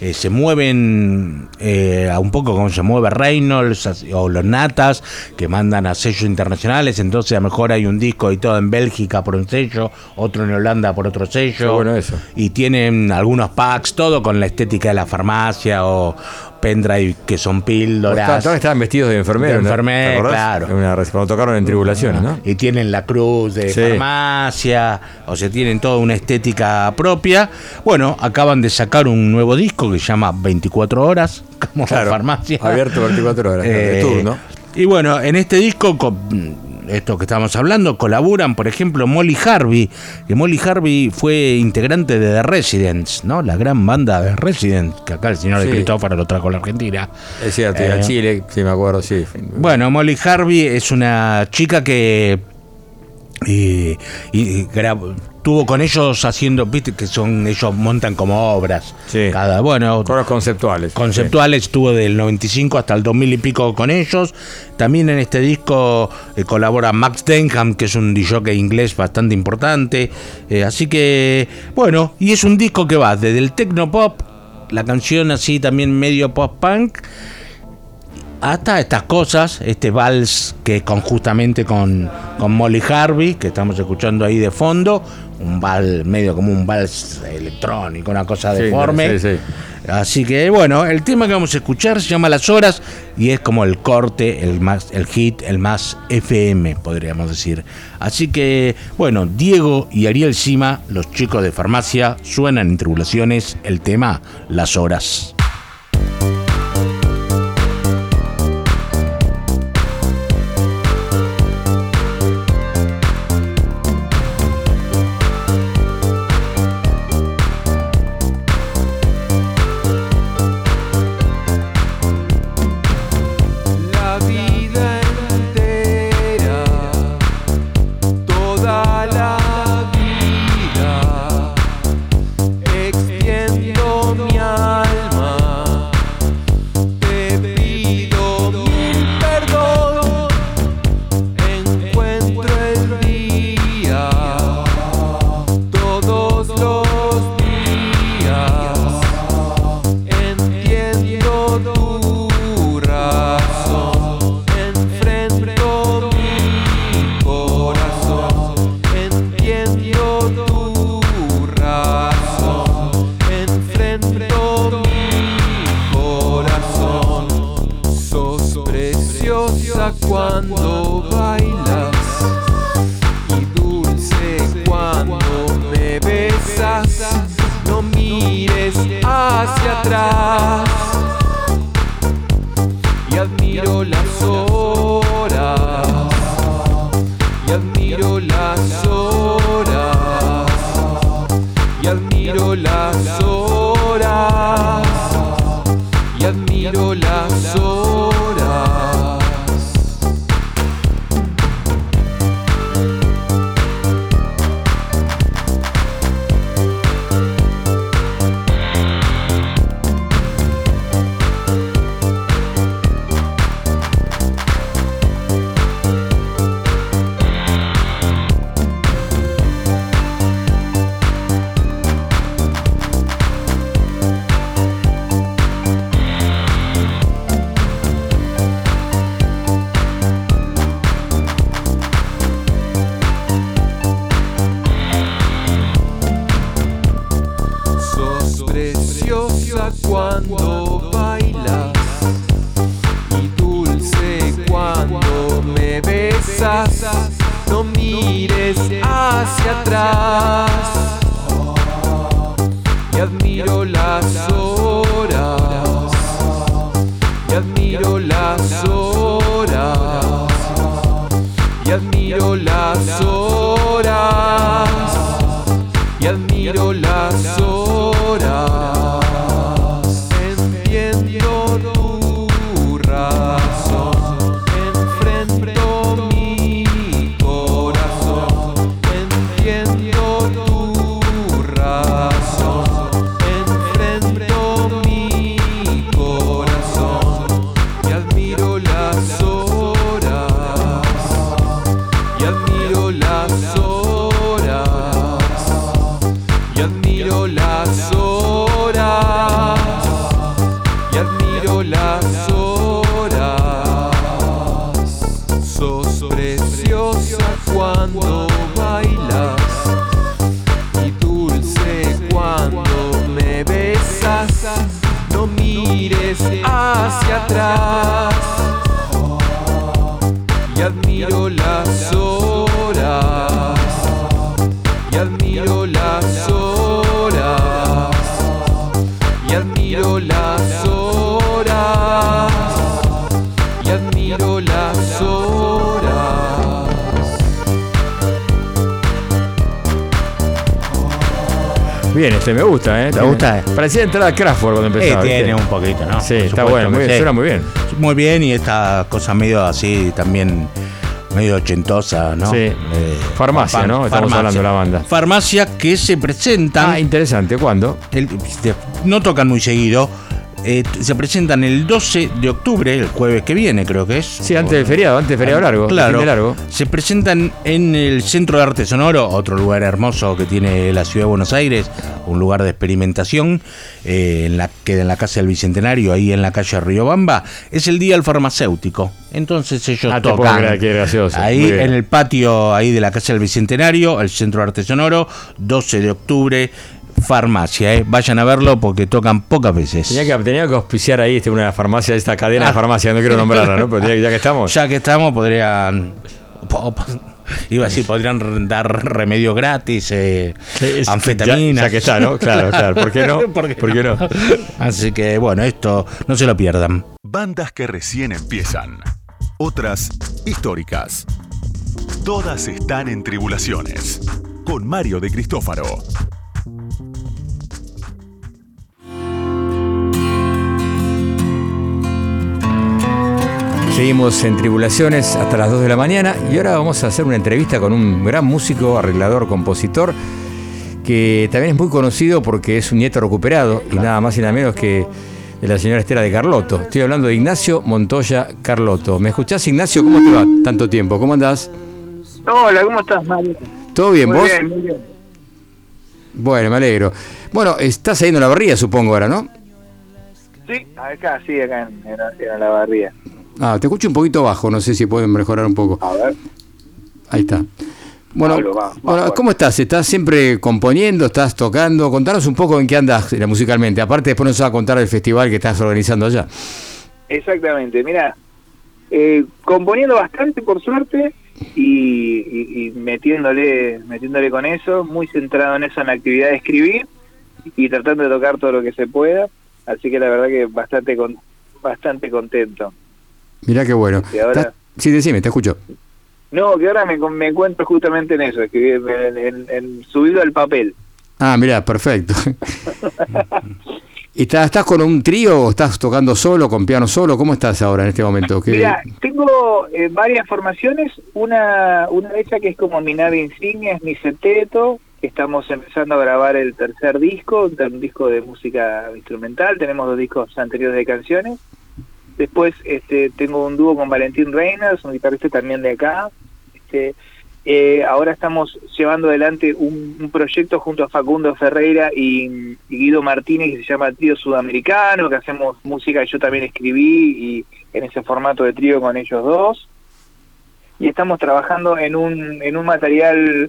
Eh, se mueven eh, a un poco como se mueve Reynolds o los Natas, que mandan a sellos internacionales. Entonces, a lo mejor hay un disco editado en Bélgica por un sello, otro en Holanda por otro sello. Bueno eso. Y tienen algunos packs, todo con la estética de la farmacia o pendrive que son píldoras. Estaban- estaban- estaban vestidos de enfermeros. De ¿no? enfermero, ¿Te acordás? claro. Una- cuando tocaron en Tribulaciones, ¿no? Y tienen la cruz de Sí. farmacia, o sea, tienen toda una estética propia. Bueno, acaban de sacar un nuevo disco que se llama 24 horas, como Claro, farmacia. abierto 24 horas, Eh, turno. Y bueno, en este disco, con esto que estamos hablando, colaboran, por ejemplo, Molly Harvey, que Molly Harvey fue integrante de The Residents, ¿no? La gran banda de Residents, que acá el señor de Sí. Cristófaro lo trajo a la Argentina. Es cierto, y a Eh, Chile, sí me acuerdo, sí. bueno, Molly Harvey es una chica que y, y tuvo con ellos haciendo, viste que son ellos montan como obras. Sí. Cada bueno, Coros conceptuales. conceptuales estuvo del 95 hasta el 2000 y pico con ellos. También en este disco eh, colabora Max Denham, que es un DJ inglés bastante importante. Eh, así que, bueno, y es un disco que va desde el techno pop, la canción así también medio pop punk, hasta estas cosas, este vals que con justamente con, con Molly Harvey, que estamos escuchando ahí de fondo, un vals medio como un vals electrónico, una cosa Sí, deforme. sí, sí. Así que bueno, el tema que vamos a escuchar se llama Las Horas y es como el corte, el más, el hit, el más FM, podríamos decir. Así que bueno, Diego y Ariel Sima, los chicos de farmacia, suenan en tribulaciones el tema Las Horas. Gusta, ¿eh? ¿Te gusta? Parecía entrar a Crawford cuando Eh, empezaba. tiene ¿viste? un poquito, ¿no? Sí, Por está bueno, muy bien, sí. suena muy bien. Muy bien, y esta cosa medio así también medio ochentosa, ¿no? Sí. Eh, Farmacia, far- ¿no? Estamos farmacia. hablando de la banda. Farmacia que se presentan. Ah, interesante. ¿Cuándo? el- no tocan muy seguido. eh, se presentan el 12 de octubre, el jueves que viene, creo que es. Sí, antes del feriado, antes del feriado largo. Claro. de largo. Se presentan en el Centro de Arte Sonoro, otro lugar hermoso que tiene la ciudad de Buenos Aires, un lugar de experimentación, eh, en la, queda en la Casa del Bicentenario, ahí en la calle Riobamba. Es el Día del Farmacéutico. Entonces ellos Ah, tocan creer, qué gracioso. ahí en el patio ahí de la Casa del Bicentenario, el Centro de Arte Sonoro, 12 de octubre. Farmacia, eh. vayan a verlo porque tocan pocas veces. Tenía que, tenía que auspiciar ahí este, una farmacia, esta cadena de Ah. farmacia, no quiero nombrarla, ¿no? Pero que- ya que estamos. Ya que estamos, podrían. Iba a decir, podrían dar remedio gratis, eh, Es-. Ya, ya que está, ¿no? Claro, claro. ¿Por qué no? ¿Por qué ¿Por qué no? Así que bueno, esto no se lo pierdan. Bandas que recién empiezan. Otras históricas. Todas están en tribulaciones. Con Mario de Cristófaro. Seguimos en Tribulaciones hasta las 2 de la mañana y ahora vamos a hacer una entrevista con un gran músico, arreglador, compositor, que también es muy conocido porque es un nieto recuperado y nada más y nada menos que de la señora Estela de Carlotto. Estoy hablando de Ignacio Montoya Carlotto. ¿Me escuchás, Ignacio? ¿Cómo te va? Tanto tiempo. ¿Cómo andás? Hola, ¿cómo estás, Mario? ¿Todo bien? Muy ¿Vos? bien, muy bien. Bueno, me alegro. Bueno, estás saliendo a la barría, supongo, ahora, ¿no? Sí, acá, sí, acá en, en- en la barría. Ah, te escucho un poquito bajo, no sé si pueden mejorar un poco. A ver. Ahí está. Bueno, Hablo, va, va, bueno, bueno. ¿cómo estás? ¿Estás siempre componiendo? ¿Estás tocando? Contanos un poco en qué andas eh, musicalmente. Aparte, después nos vas a contar el festival que estás organizando allá. Exactamente, mira, eh, componiendo bastante por suerte y, y- y metiéndole, metiéndole con eso, muy centrado en eso, en la actividad de escribir y tratando de tocar todo lo que se pueda. Así que la verdad que bastante con, bastante contento. Mirá qué bueno. Y ahora- ¿Estás- Sí, decime, te escucho. No, que ahora me, me encuentro justamente en eso, escribir, en, en- en subido al papel. Ah, mirá, perfecto. ¿Y estás, estás con un trío o estás tocando solo, con piano solo? ¿Cómo estás ahora en este momento? ¿Qué- Mira, tengo eh, varias formaciones. Una, una de ellas que es como mi nave insignia, es mi septeto. que Estamos empezando a grabar el tercer disco, un disco de música instrumental. Tenemos dos discos anteriores de canciones. Después este, tengo un dúo con Valentín Reyners, un guitarrista también de acá. Este, eh, ahora estamos llevando adelante un, proyecto junto a Facundo Ferreira y, y Guido Martínez que se llama Trío Sudamericano, que hacemos música que yo también escribí y en ese formato de trío con ellos dos. Y estamos trabajando en un, en un material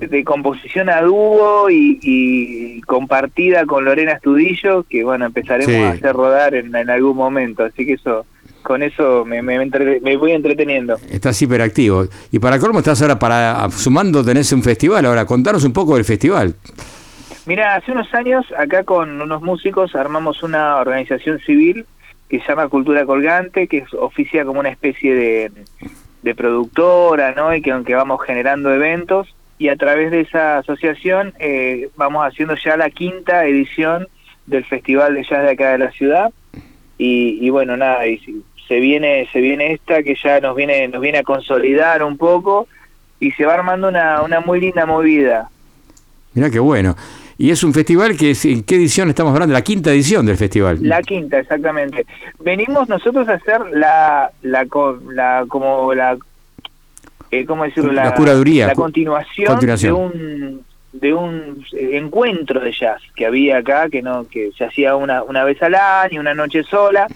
de composición a dúo y, y compartida con Lorena Estudillo, que bueno, empezaremos Sí. a hacer rodar en, en algún momento, así que eso con eso me, me, entre- me voy entreteniendo. Estás hiperactivo. Y para colmo estás ahora para sumando tenés un festival. Ahora, contanos un poco del festival. Mira, hace unos años acá con unos músicos armamos una organización civil que se llama Cultura Colgante, que oficia como una especie de, de productora, ¿no? Y que aunque vamos generando eventos y a través de esa asociación eh, vamos haciendo ya la quinta edición del Festival de Jazz de acá de la ciudad y, y bueno nada y se viene se viene esta que ya nos viene nos viene a consolidar un poco y se va armando una, una muy linda movida Mirá qué bueno. Y es un festival que, es- ¿en qué edición estamos hablando? La quinta edición del festival. La quinta, exactamente. Venimos nosotros a hacer la, la, la como la, eh, ¿cómo decirlo? La curaduría. La continuación, Continuación. de un de un eh, encuentro de jazz que había acá, que no que se hacía una, una vez al año, una noche sola,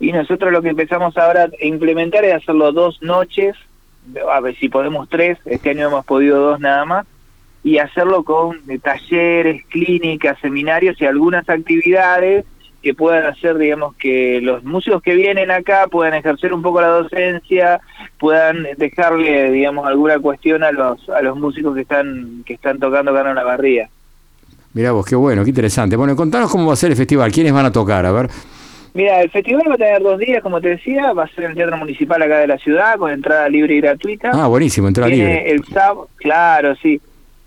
y nosotros lo que empezamos ahora a implementar es hacerlo dos noches, a ver si podemos tres, este año hemos podido dos nada más, y hacerlo con eh, talleres, clínicas, seminarios y algunas actividades que puedan hacer, digamos, que los músicos que vienen acá puedan ejercer un poco la docencia, puedan dejarle, digamos, alguna cuestión a los a los músicos que están que están tocando acá en la barría. Mirá vos, qué bueno, qué interesante. Bueno, contanos cómo va a ser el festival. ¿Quiénes van a tocar? A ver. Mira, el festival va a tener dos días, como te decía, va a ser en el Teatro Municipal acá de la ciudad, con entrada libre y gratuita. Ah, buenísimo, entrada libre. el sábado, claro, sí.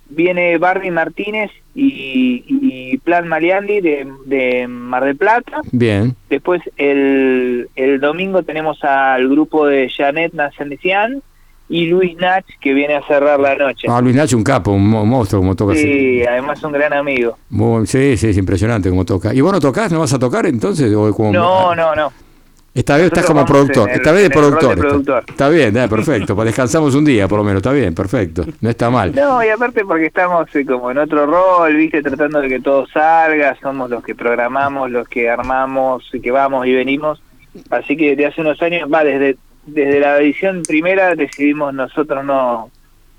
Viene Barbie Martínez y, y Plan Maliandi de, de Mar del Plata. Bien. Después el, el domingo tenemos al grupo de Janet Nacenician y Luis Nach que viene a cerrar la noche. Ah, Luis Nacho, un capo, un mo- monstruo como toca. así. sí, además un gran amigo. Muy- sí, sí, es impresionante como toca. ¿Y vos no tocás? ¿No vas a tocar entonces? ¿O como- No, no, no. Esta vez estás como productor. el- Esta vez de productor. está- bien, eh, perfecto. Pues descansamos un día por lo menos. Está bien, perfecto. No está mal. No, y aparte porque estamos eh, como en otro rol, viste, tratando de que todo salga, somos los que programamos, los que armamos, que vamos y venimos. Así que desde hace unos años, va, desde, desde la edición primera decidimos nosotros no,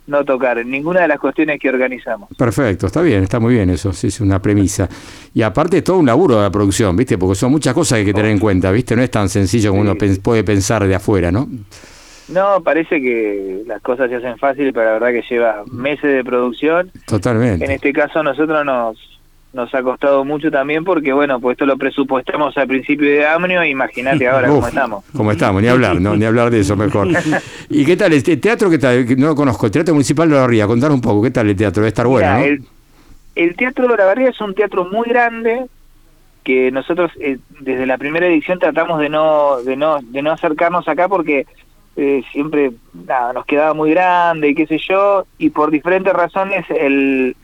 no tocar en ninguna de las cuestiones que organizamos. Perfecto, está bien, está muy bien eso, sí, es una premisa. Y aparte todo un laburo de la producción, ¿viste? Porque son muchas cosas que hay que tener en cuenta, ¿viste? No es tan sencillo como uno puede pensar de afuera, ¿no? No, parece que las cosas se hacen fácil, pero la verdad que lleva meses de producción. En Totalmente. este caso nosotros nos nos ha costado mucho también porque, bueno, pues esto lo presupuestamos al principio de año, imagínate ahora cómo Uf, estamos. Como estamos, ni hablar, ¿no? Ni hablar de eso mejor. ¿Y qué tal? ¿El te- teatro qué tal? No lo conozco. El Teatro Municipal de la Ría, contanos un poco, ¿qué tal el teatro? Debe estar bueno, Mira, ¿no? el, el Teatro de la Barriga es un teatro muy grande que nosotros eh, desde la primera edición tratamos de no de no de no acercarnos acá porque eh, siempre nada, nos quedaba muy grande y qué sé yo y por diferentes razones el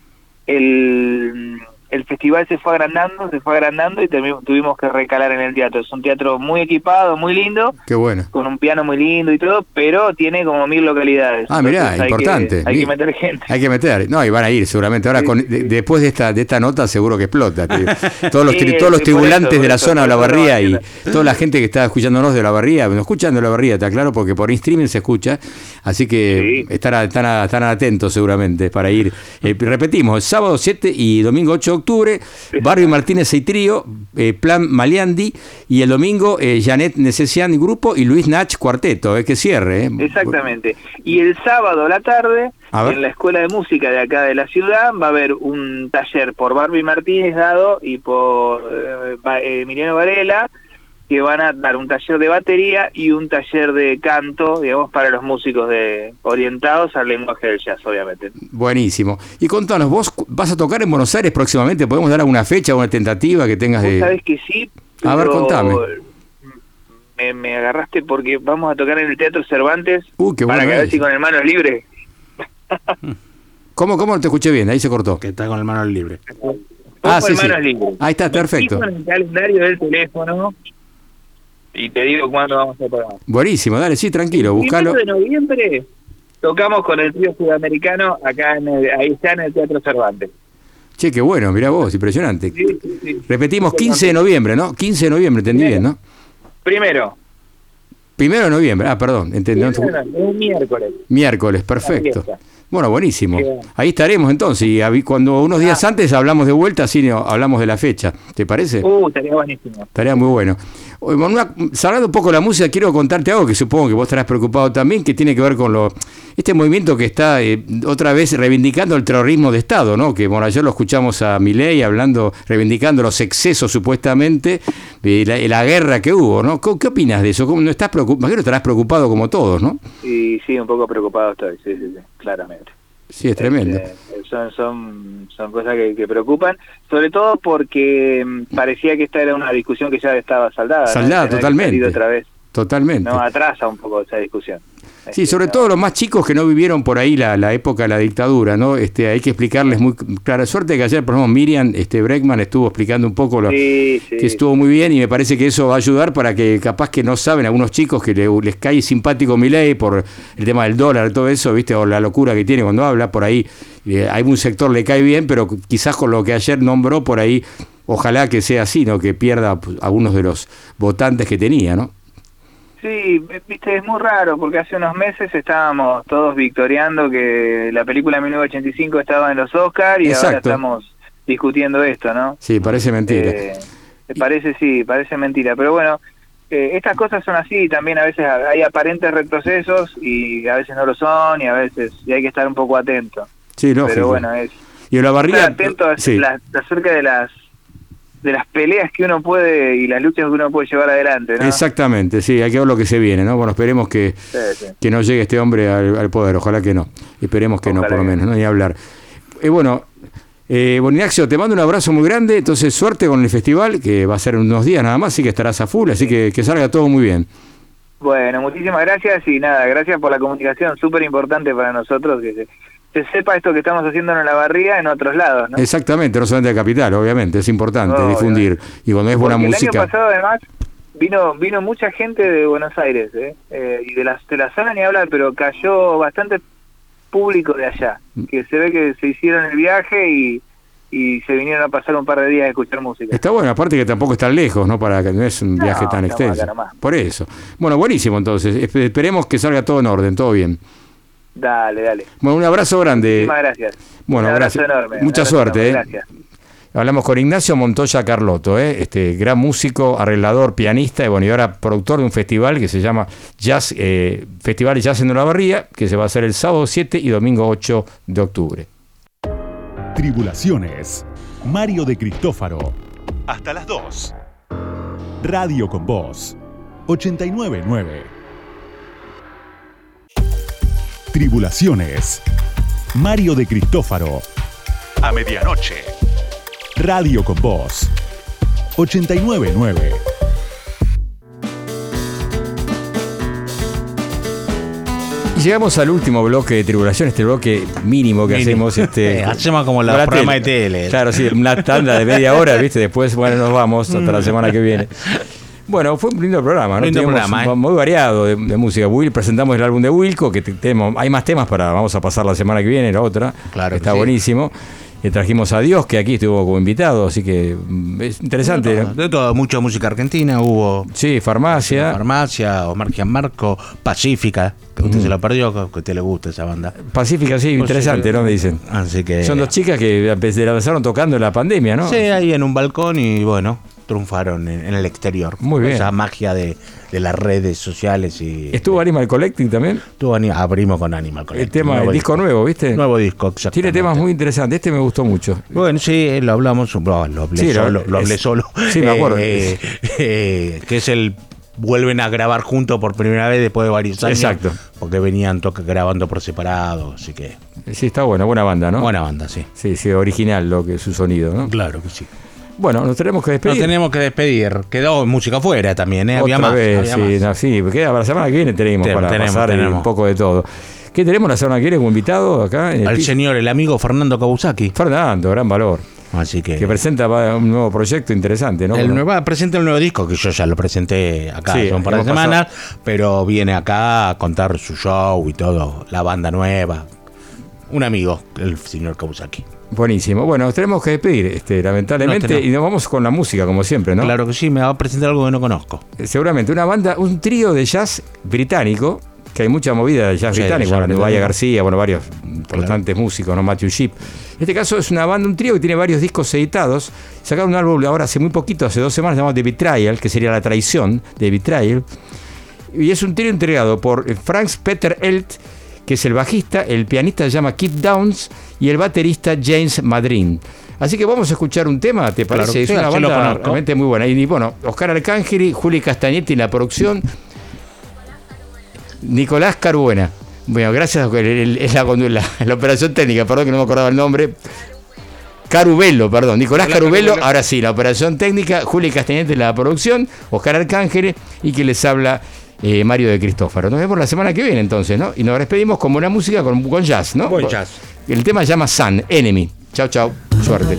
el el festival se fue agrandando, se fue agrandando y tuvimos que recalar en el teatro. Es un teatro muy equipado, muy lindo, Qué bueno. con un piano muy lindo y todo, pero tiene como mil localidades. Ah, mirá, Entonces que- importante. hay que meter gente. Hay que meter, no, y van a ir seguramente. Ahora, con, de- después de esta de esta nota, seguro que explota. Todos los, Sí, todos los sí, tribulantes eso, de la eso, zona de la barría no y toda la gente que está escuchándonos de la barría, nos escuchan de la barría, está claro, porque por streaming se escucha. Así que están, a- están atentos seguramente para ir. Eh, repetimos, sábado 7 y domingo 8 de octubre, Barrio Martínez y Trío, eh, Plan Maliandi, y el domingo eh, Janet Necesian Grupo y Luis Nach Cuarteto, eh, que cierre. eh. Exactamente. Y el sábado a la tarde, A en la Escuela de Música de acá de la ciudad, va a haber un taller por Barbie Martínez dado y por Emiliano Varela, que van a dar un taller de batería y un taller de canto, digamos, para los músicos de orientados al lenguaje del jazz, obviamente. Buenísimo. Y contanos, ¿vos vas a tocar en Buenos Aires próximamente? ¿Podemos dar alguna fecha, una tentativa que tengas de...? sabés que sí, A ver, contame. Me, me agarraste porque vamos a tocar en el Teatro Cervantes Uh, qué para bueno que a ver es. si con el manos libres. ¿Cómo, ¿Cómo no te escuché bien? Ahí se cortó. Que está con el manos libre. Ah, Pongo sí, sí. Ahí está, perfecto. en el calendario del teléfono y te digo cuándo vamos a tocar. Buenísimo, dale, sí, tranquilo, buscalo. Primero de noviembre tocamos con el trío sudamericano acá en el, ahí está en el Teatro Cervantes. Che, qué bueno, mirá vos, impresionante. Sí, sí, sí. Repetimos, 15 de noviembre, ¿no? 15 de noviembre, entendí bien, ¿no? Primero, Primero de noviembre, ah, perdón, entendí. no miércoles. Miércoles, perfecto. Bueno, buenísimo. Ahí estaremos entonces. Y cuando unos días antes hablamos de vuelta, no- hablamos de la fecha. ¿Te parece? Uh, estaría buenísimo. Estaría muy bueno. Manuel, Salgando un poco de la música, quiero contarte algo que supongo que vos estarás preocupado también, que tiene que ver con lo este movimiento que está eh, otra vez reivindicando el terrorismo de Estado, ¿no? Que bueno, ayer lo escuchamos a Milei hablando, reivindicando los excesos supuestamente de la, la guerra que hubo, ¿no? ¿Qué, qué opinas de eso? ¿Cómo no estás preocupado? Imagino estarás preocupado como todos, ¿no? Y sí, un poco preocupado estoy, sí, sí, sí, claramente. Sí, es tremendo. Eh, son, son, son cosas que, que preocupan, sobre todo porque mm, parecía que esta era una discusión que ya estaba saldada. ¿no? Saldada, que totalmente. otra vez. Totalmente. No, atrasa un poco esa discusión. Sí, sobre todo los más chicos que no vivieron por ahí la, la época de la dictadura, ¿no? Este, hay que explicarles muy clara suerte que ayer, por ejemplo, Miriam este, Breckman estuvo explicando un poco lo Sí, sí. que estuvo muy bien y me parece que eso va a ayudar para que capaz que no saben algunos chicos que le- les cae simpático Milei por el tema del dólar, todo eso, ¿viste? O la locura que tiene cuando habla por ahí. eh, hay un sector le cae bien, pero quizás con lo que ayer nombró por ahí, ojalá que sea así, ¿no? Que pierda pues, algunos de los votantes que tenía, ¿no? Sí, viste, es muy raro porque hace unos meses estábamos todos victoriando que la película 1985 estaba en los Oscars y ahora estamos discutiendo esto, ¿no? Sí, parece mentira. Eh, parece, sí, parece mentira. Pero bueno, eh, estas cosas son así, también a veces hay aparentes retrocesos y a veces no lo son y a veces y hay que estar un poco atento. sí, lógico. Pero bueno, es y la barriga. estar atento a- sí. la- acerca de las de las peleas que uno puede y las luchas que uno puede llevar adelante, ¿no? Exactamente, sí, hay que ver lo que se viene, ¿no? Bueno, esperemos que, Sí, sí. que no llegue este hombre al, al poder, ojalá que no. Esperemos que no, por lo menos, no ni hablar. Eh, bueno, eh, bueno, Ignacio, te mando un abrazo muy grande, entonces suerte con el festival, que va a ser en unos días nada más, así que estarás a full, así que que salga todo muy bien. Bueno, muchísimas gracias y nada, gracias por la comunicación, súper importante para nosotros que se, se sepa esto que estamos haciendo en la barriga en otros lados, ¿no? Exactamente, no solamente de Capital, obviamente, es importante difundir. Y cuando es buena Porque música... El año pasado además vino vino mucha gente de Buenos Aires, ¿eh? Eh, y de la, de la zona ni hablar, pero cayó bastante público de allá, que se ve que se hicieron el viaje y, y se vinieron a pasar un par de días a escuchar música. Está bueno, aparte que tampoco es tan lejos, ¿no? Para que no es un No, viaje tan extenso. Por eso. Bueno, buenísimo entonces. Espe- Esperemos que salga todo en orden, todo bien. Dale, dale. Bueno, un abrazo grande. Muchísimas gracias. Bueno, un abrazo gracias. enorme. Mucha abrazo suerte, enorme, ¿eh? Gracias. Hablamos con Ignacio Montoya Carlotto, ¿eh? este gran músico, arreglador, pianista y bueno, y ahora productor de un festival que se llama Jazz, eh, Festival Jazz en la Barría, que se va a hacer el sábado 7 y domingo 8 de octubre. Tribulaciones. Mario de Cristófaro. Hasta las 2. Radio con Voz. 899. Tribulaciones. Mario de Cristófaro. A medianoche. Radio con Voz. 899. Y llegamos al último bloque de tribulación, este bloque mínimo que Mínimo. hacemos. Este, hacemos como la programas de tele. Claro, sí, una tanda de media hora, ¿viste? Después, bueno, nos vamos hasta la semana que viene. Bueno, fue un lindo programa, ¿no? Lindo Tuvimos programa, un- ¿eh? muy variado de, de música. Will, presentamos el álbum de Wilco, que te- tenemos, hay más temas para, vamos a pasar la semana que viene, la otra. Claro Está sí. buenísimo. Y trajimos a Dios, que aquí estuvo como invitado, así que mm, es interesante. De todo, de todo, mucha música argentina, hubo Sí, farmacia. Farmacia, Omar Gianmarco, Pacífica, que usted se la perdió, que a usted le gusta esa banda. Pacífica, sí, interesante, ¿no? Me dicen. Así que. Son dos chicas que empe- empezaron tocando en la pandemia, ¿no? Sí, ahí en un balcón y bueno, triunfaron en, en el exterior. Muy bien. Esa magia de, de las redes sociales y. ¿Estuvo Animal Collecting también? Estuvo abrimos con Animal El Collective. tema, el disco nuevo, ¿viste? Nuevo disco, exacto. Tiene temas muy interesantes. Este me gustó mucho. Bueno, sí, lo hablamos, lo, lo hablé Sí, lo- solo, lo hablé es- solo. sí, me acuerdo. Eh, eh, que es el vuelven a grabar juntos por primera vez después de varios años. Exacto. Porque venían grabando por separado, así que Sí, está buena, buena banda, ¿no? buena banda, sí. Sí, sí, original lo que su sonido, ¿no? Claro que sí. Bueno, nos tenemos que Nos despedir. tenemos que despedir. Quedó música afuera también, ¿eh? Otra Había más. vez, había sí, más. no, sí, queda para la semana que viene tenemos para tenemos, pasar tenemos. un poco de todo. ¿Qué tenemos la semana que viene como invitado acá? En el Al señor, el amigo Fernando Kawusaki. Fernando, gran valor. Así que. Que presenta un nuevo proyecto interesante, ¿no? El nuevo, presenta el nuevo disco que yo ya lo presenté acá Sí, hace un par de semanas, pero viene acá a contar su show y todo, la banda nueva. Un amigo, el señor Kawusaki. Buenísimo. Bueno, nos tenemos que despedir, este, lamentablemente, No, y nos vamos con la música, como siempre, ¿no? Claro que sí, me va a presentar algo que no conozco. Eh, Seguramente, una banda, un trío de jazz británico que hay mucha movida de jazz Sí, británico, jazz bueno. Vaya García, bueno, varios importantes músicos, ¿no? Matthew Sheep. En este caso es una banda, un trío que tiene varios discos editados. Sacaron un álbum ahora hace muy poquito, hace dos semanas, llamado The Betrayal, que sería la traición de Betrayal. Y es un trío entregado por eh, Franz Peter Elt, que es el bajista, el pianista se llama Keith Downs y el baterista James Madrin. Así que vamos a escuchar un tema, ¿te Claro, parece? sí, es una sí banda realmente muy buena. Y bueno, Oscar Arcángeli, Juli Castagnetti en la producción, Nicolás Caruena. Bueno, gracias, es la, la- la operación técnica, perdón que no me acordaba el nombre. Carubelo, perdón, Nicolás Nicolás Carubelo, Carubelo. ahora sí, la operación técnica, Juli Castañete en la producción, Oscar Arcángel y que les habla eh, Mario de Cristófaro. Nos vemos la semana que viene entonces, ¿no? Y nos despedimos con buena música, con, con jazz, ¿no? Buen jazz. El tema se llama Sun, Enemy. Chao, chao, suerte.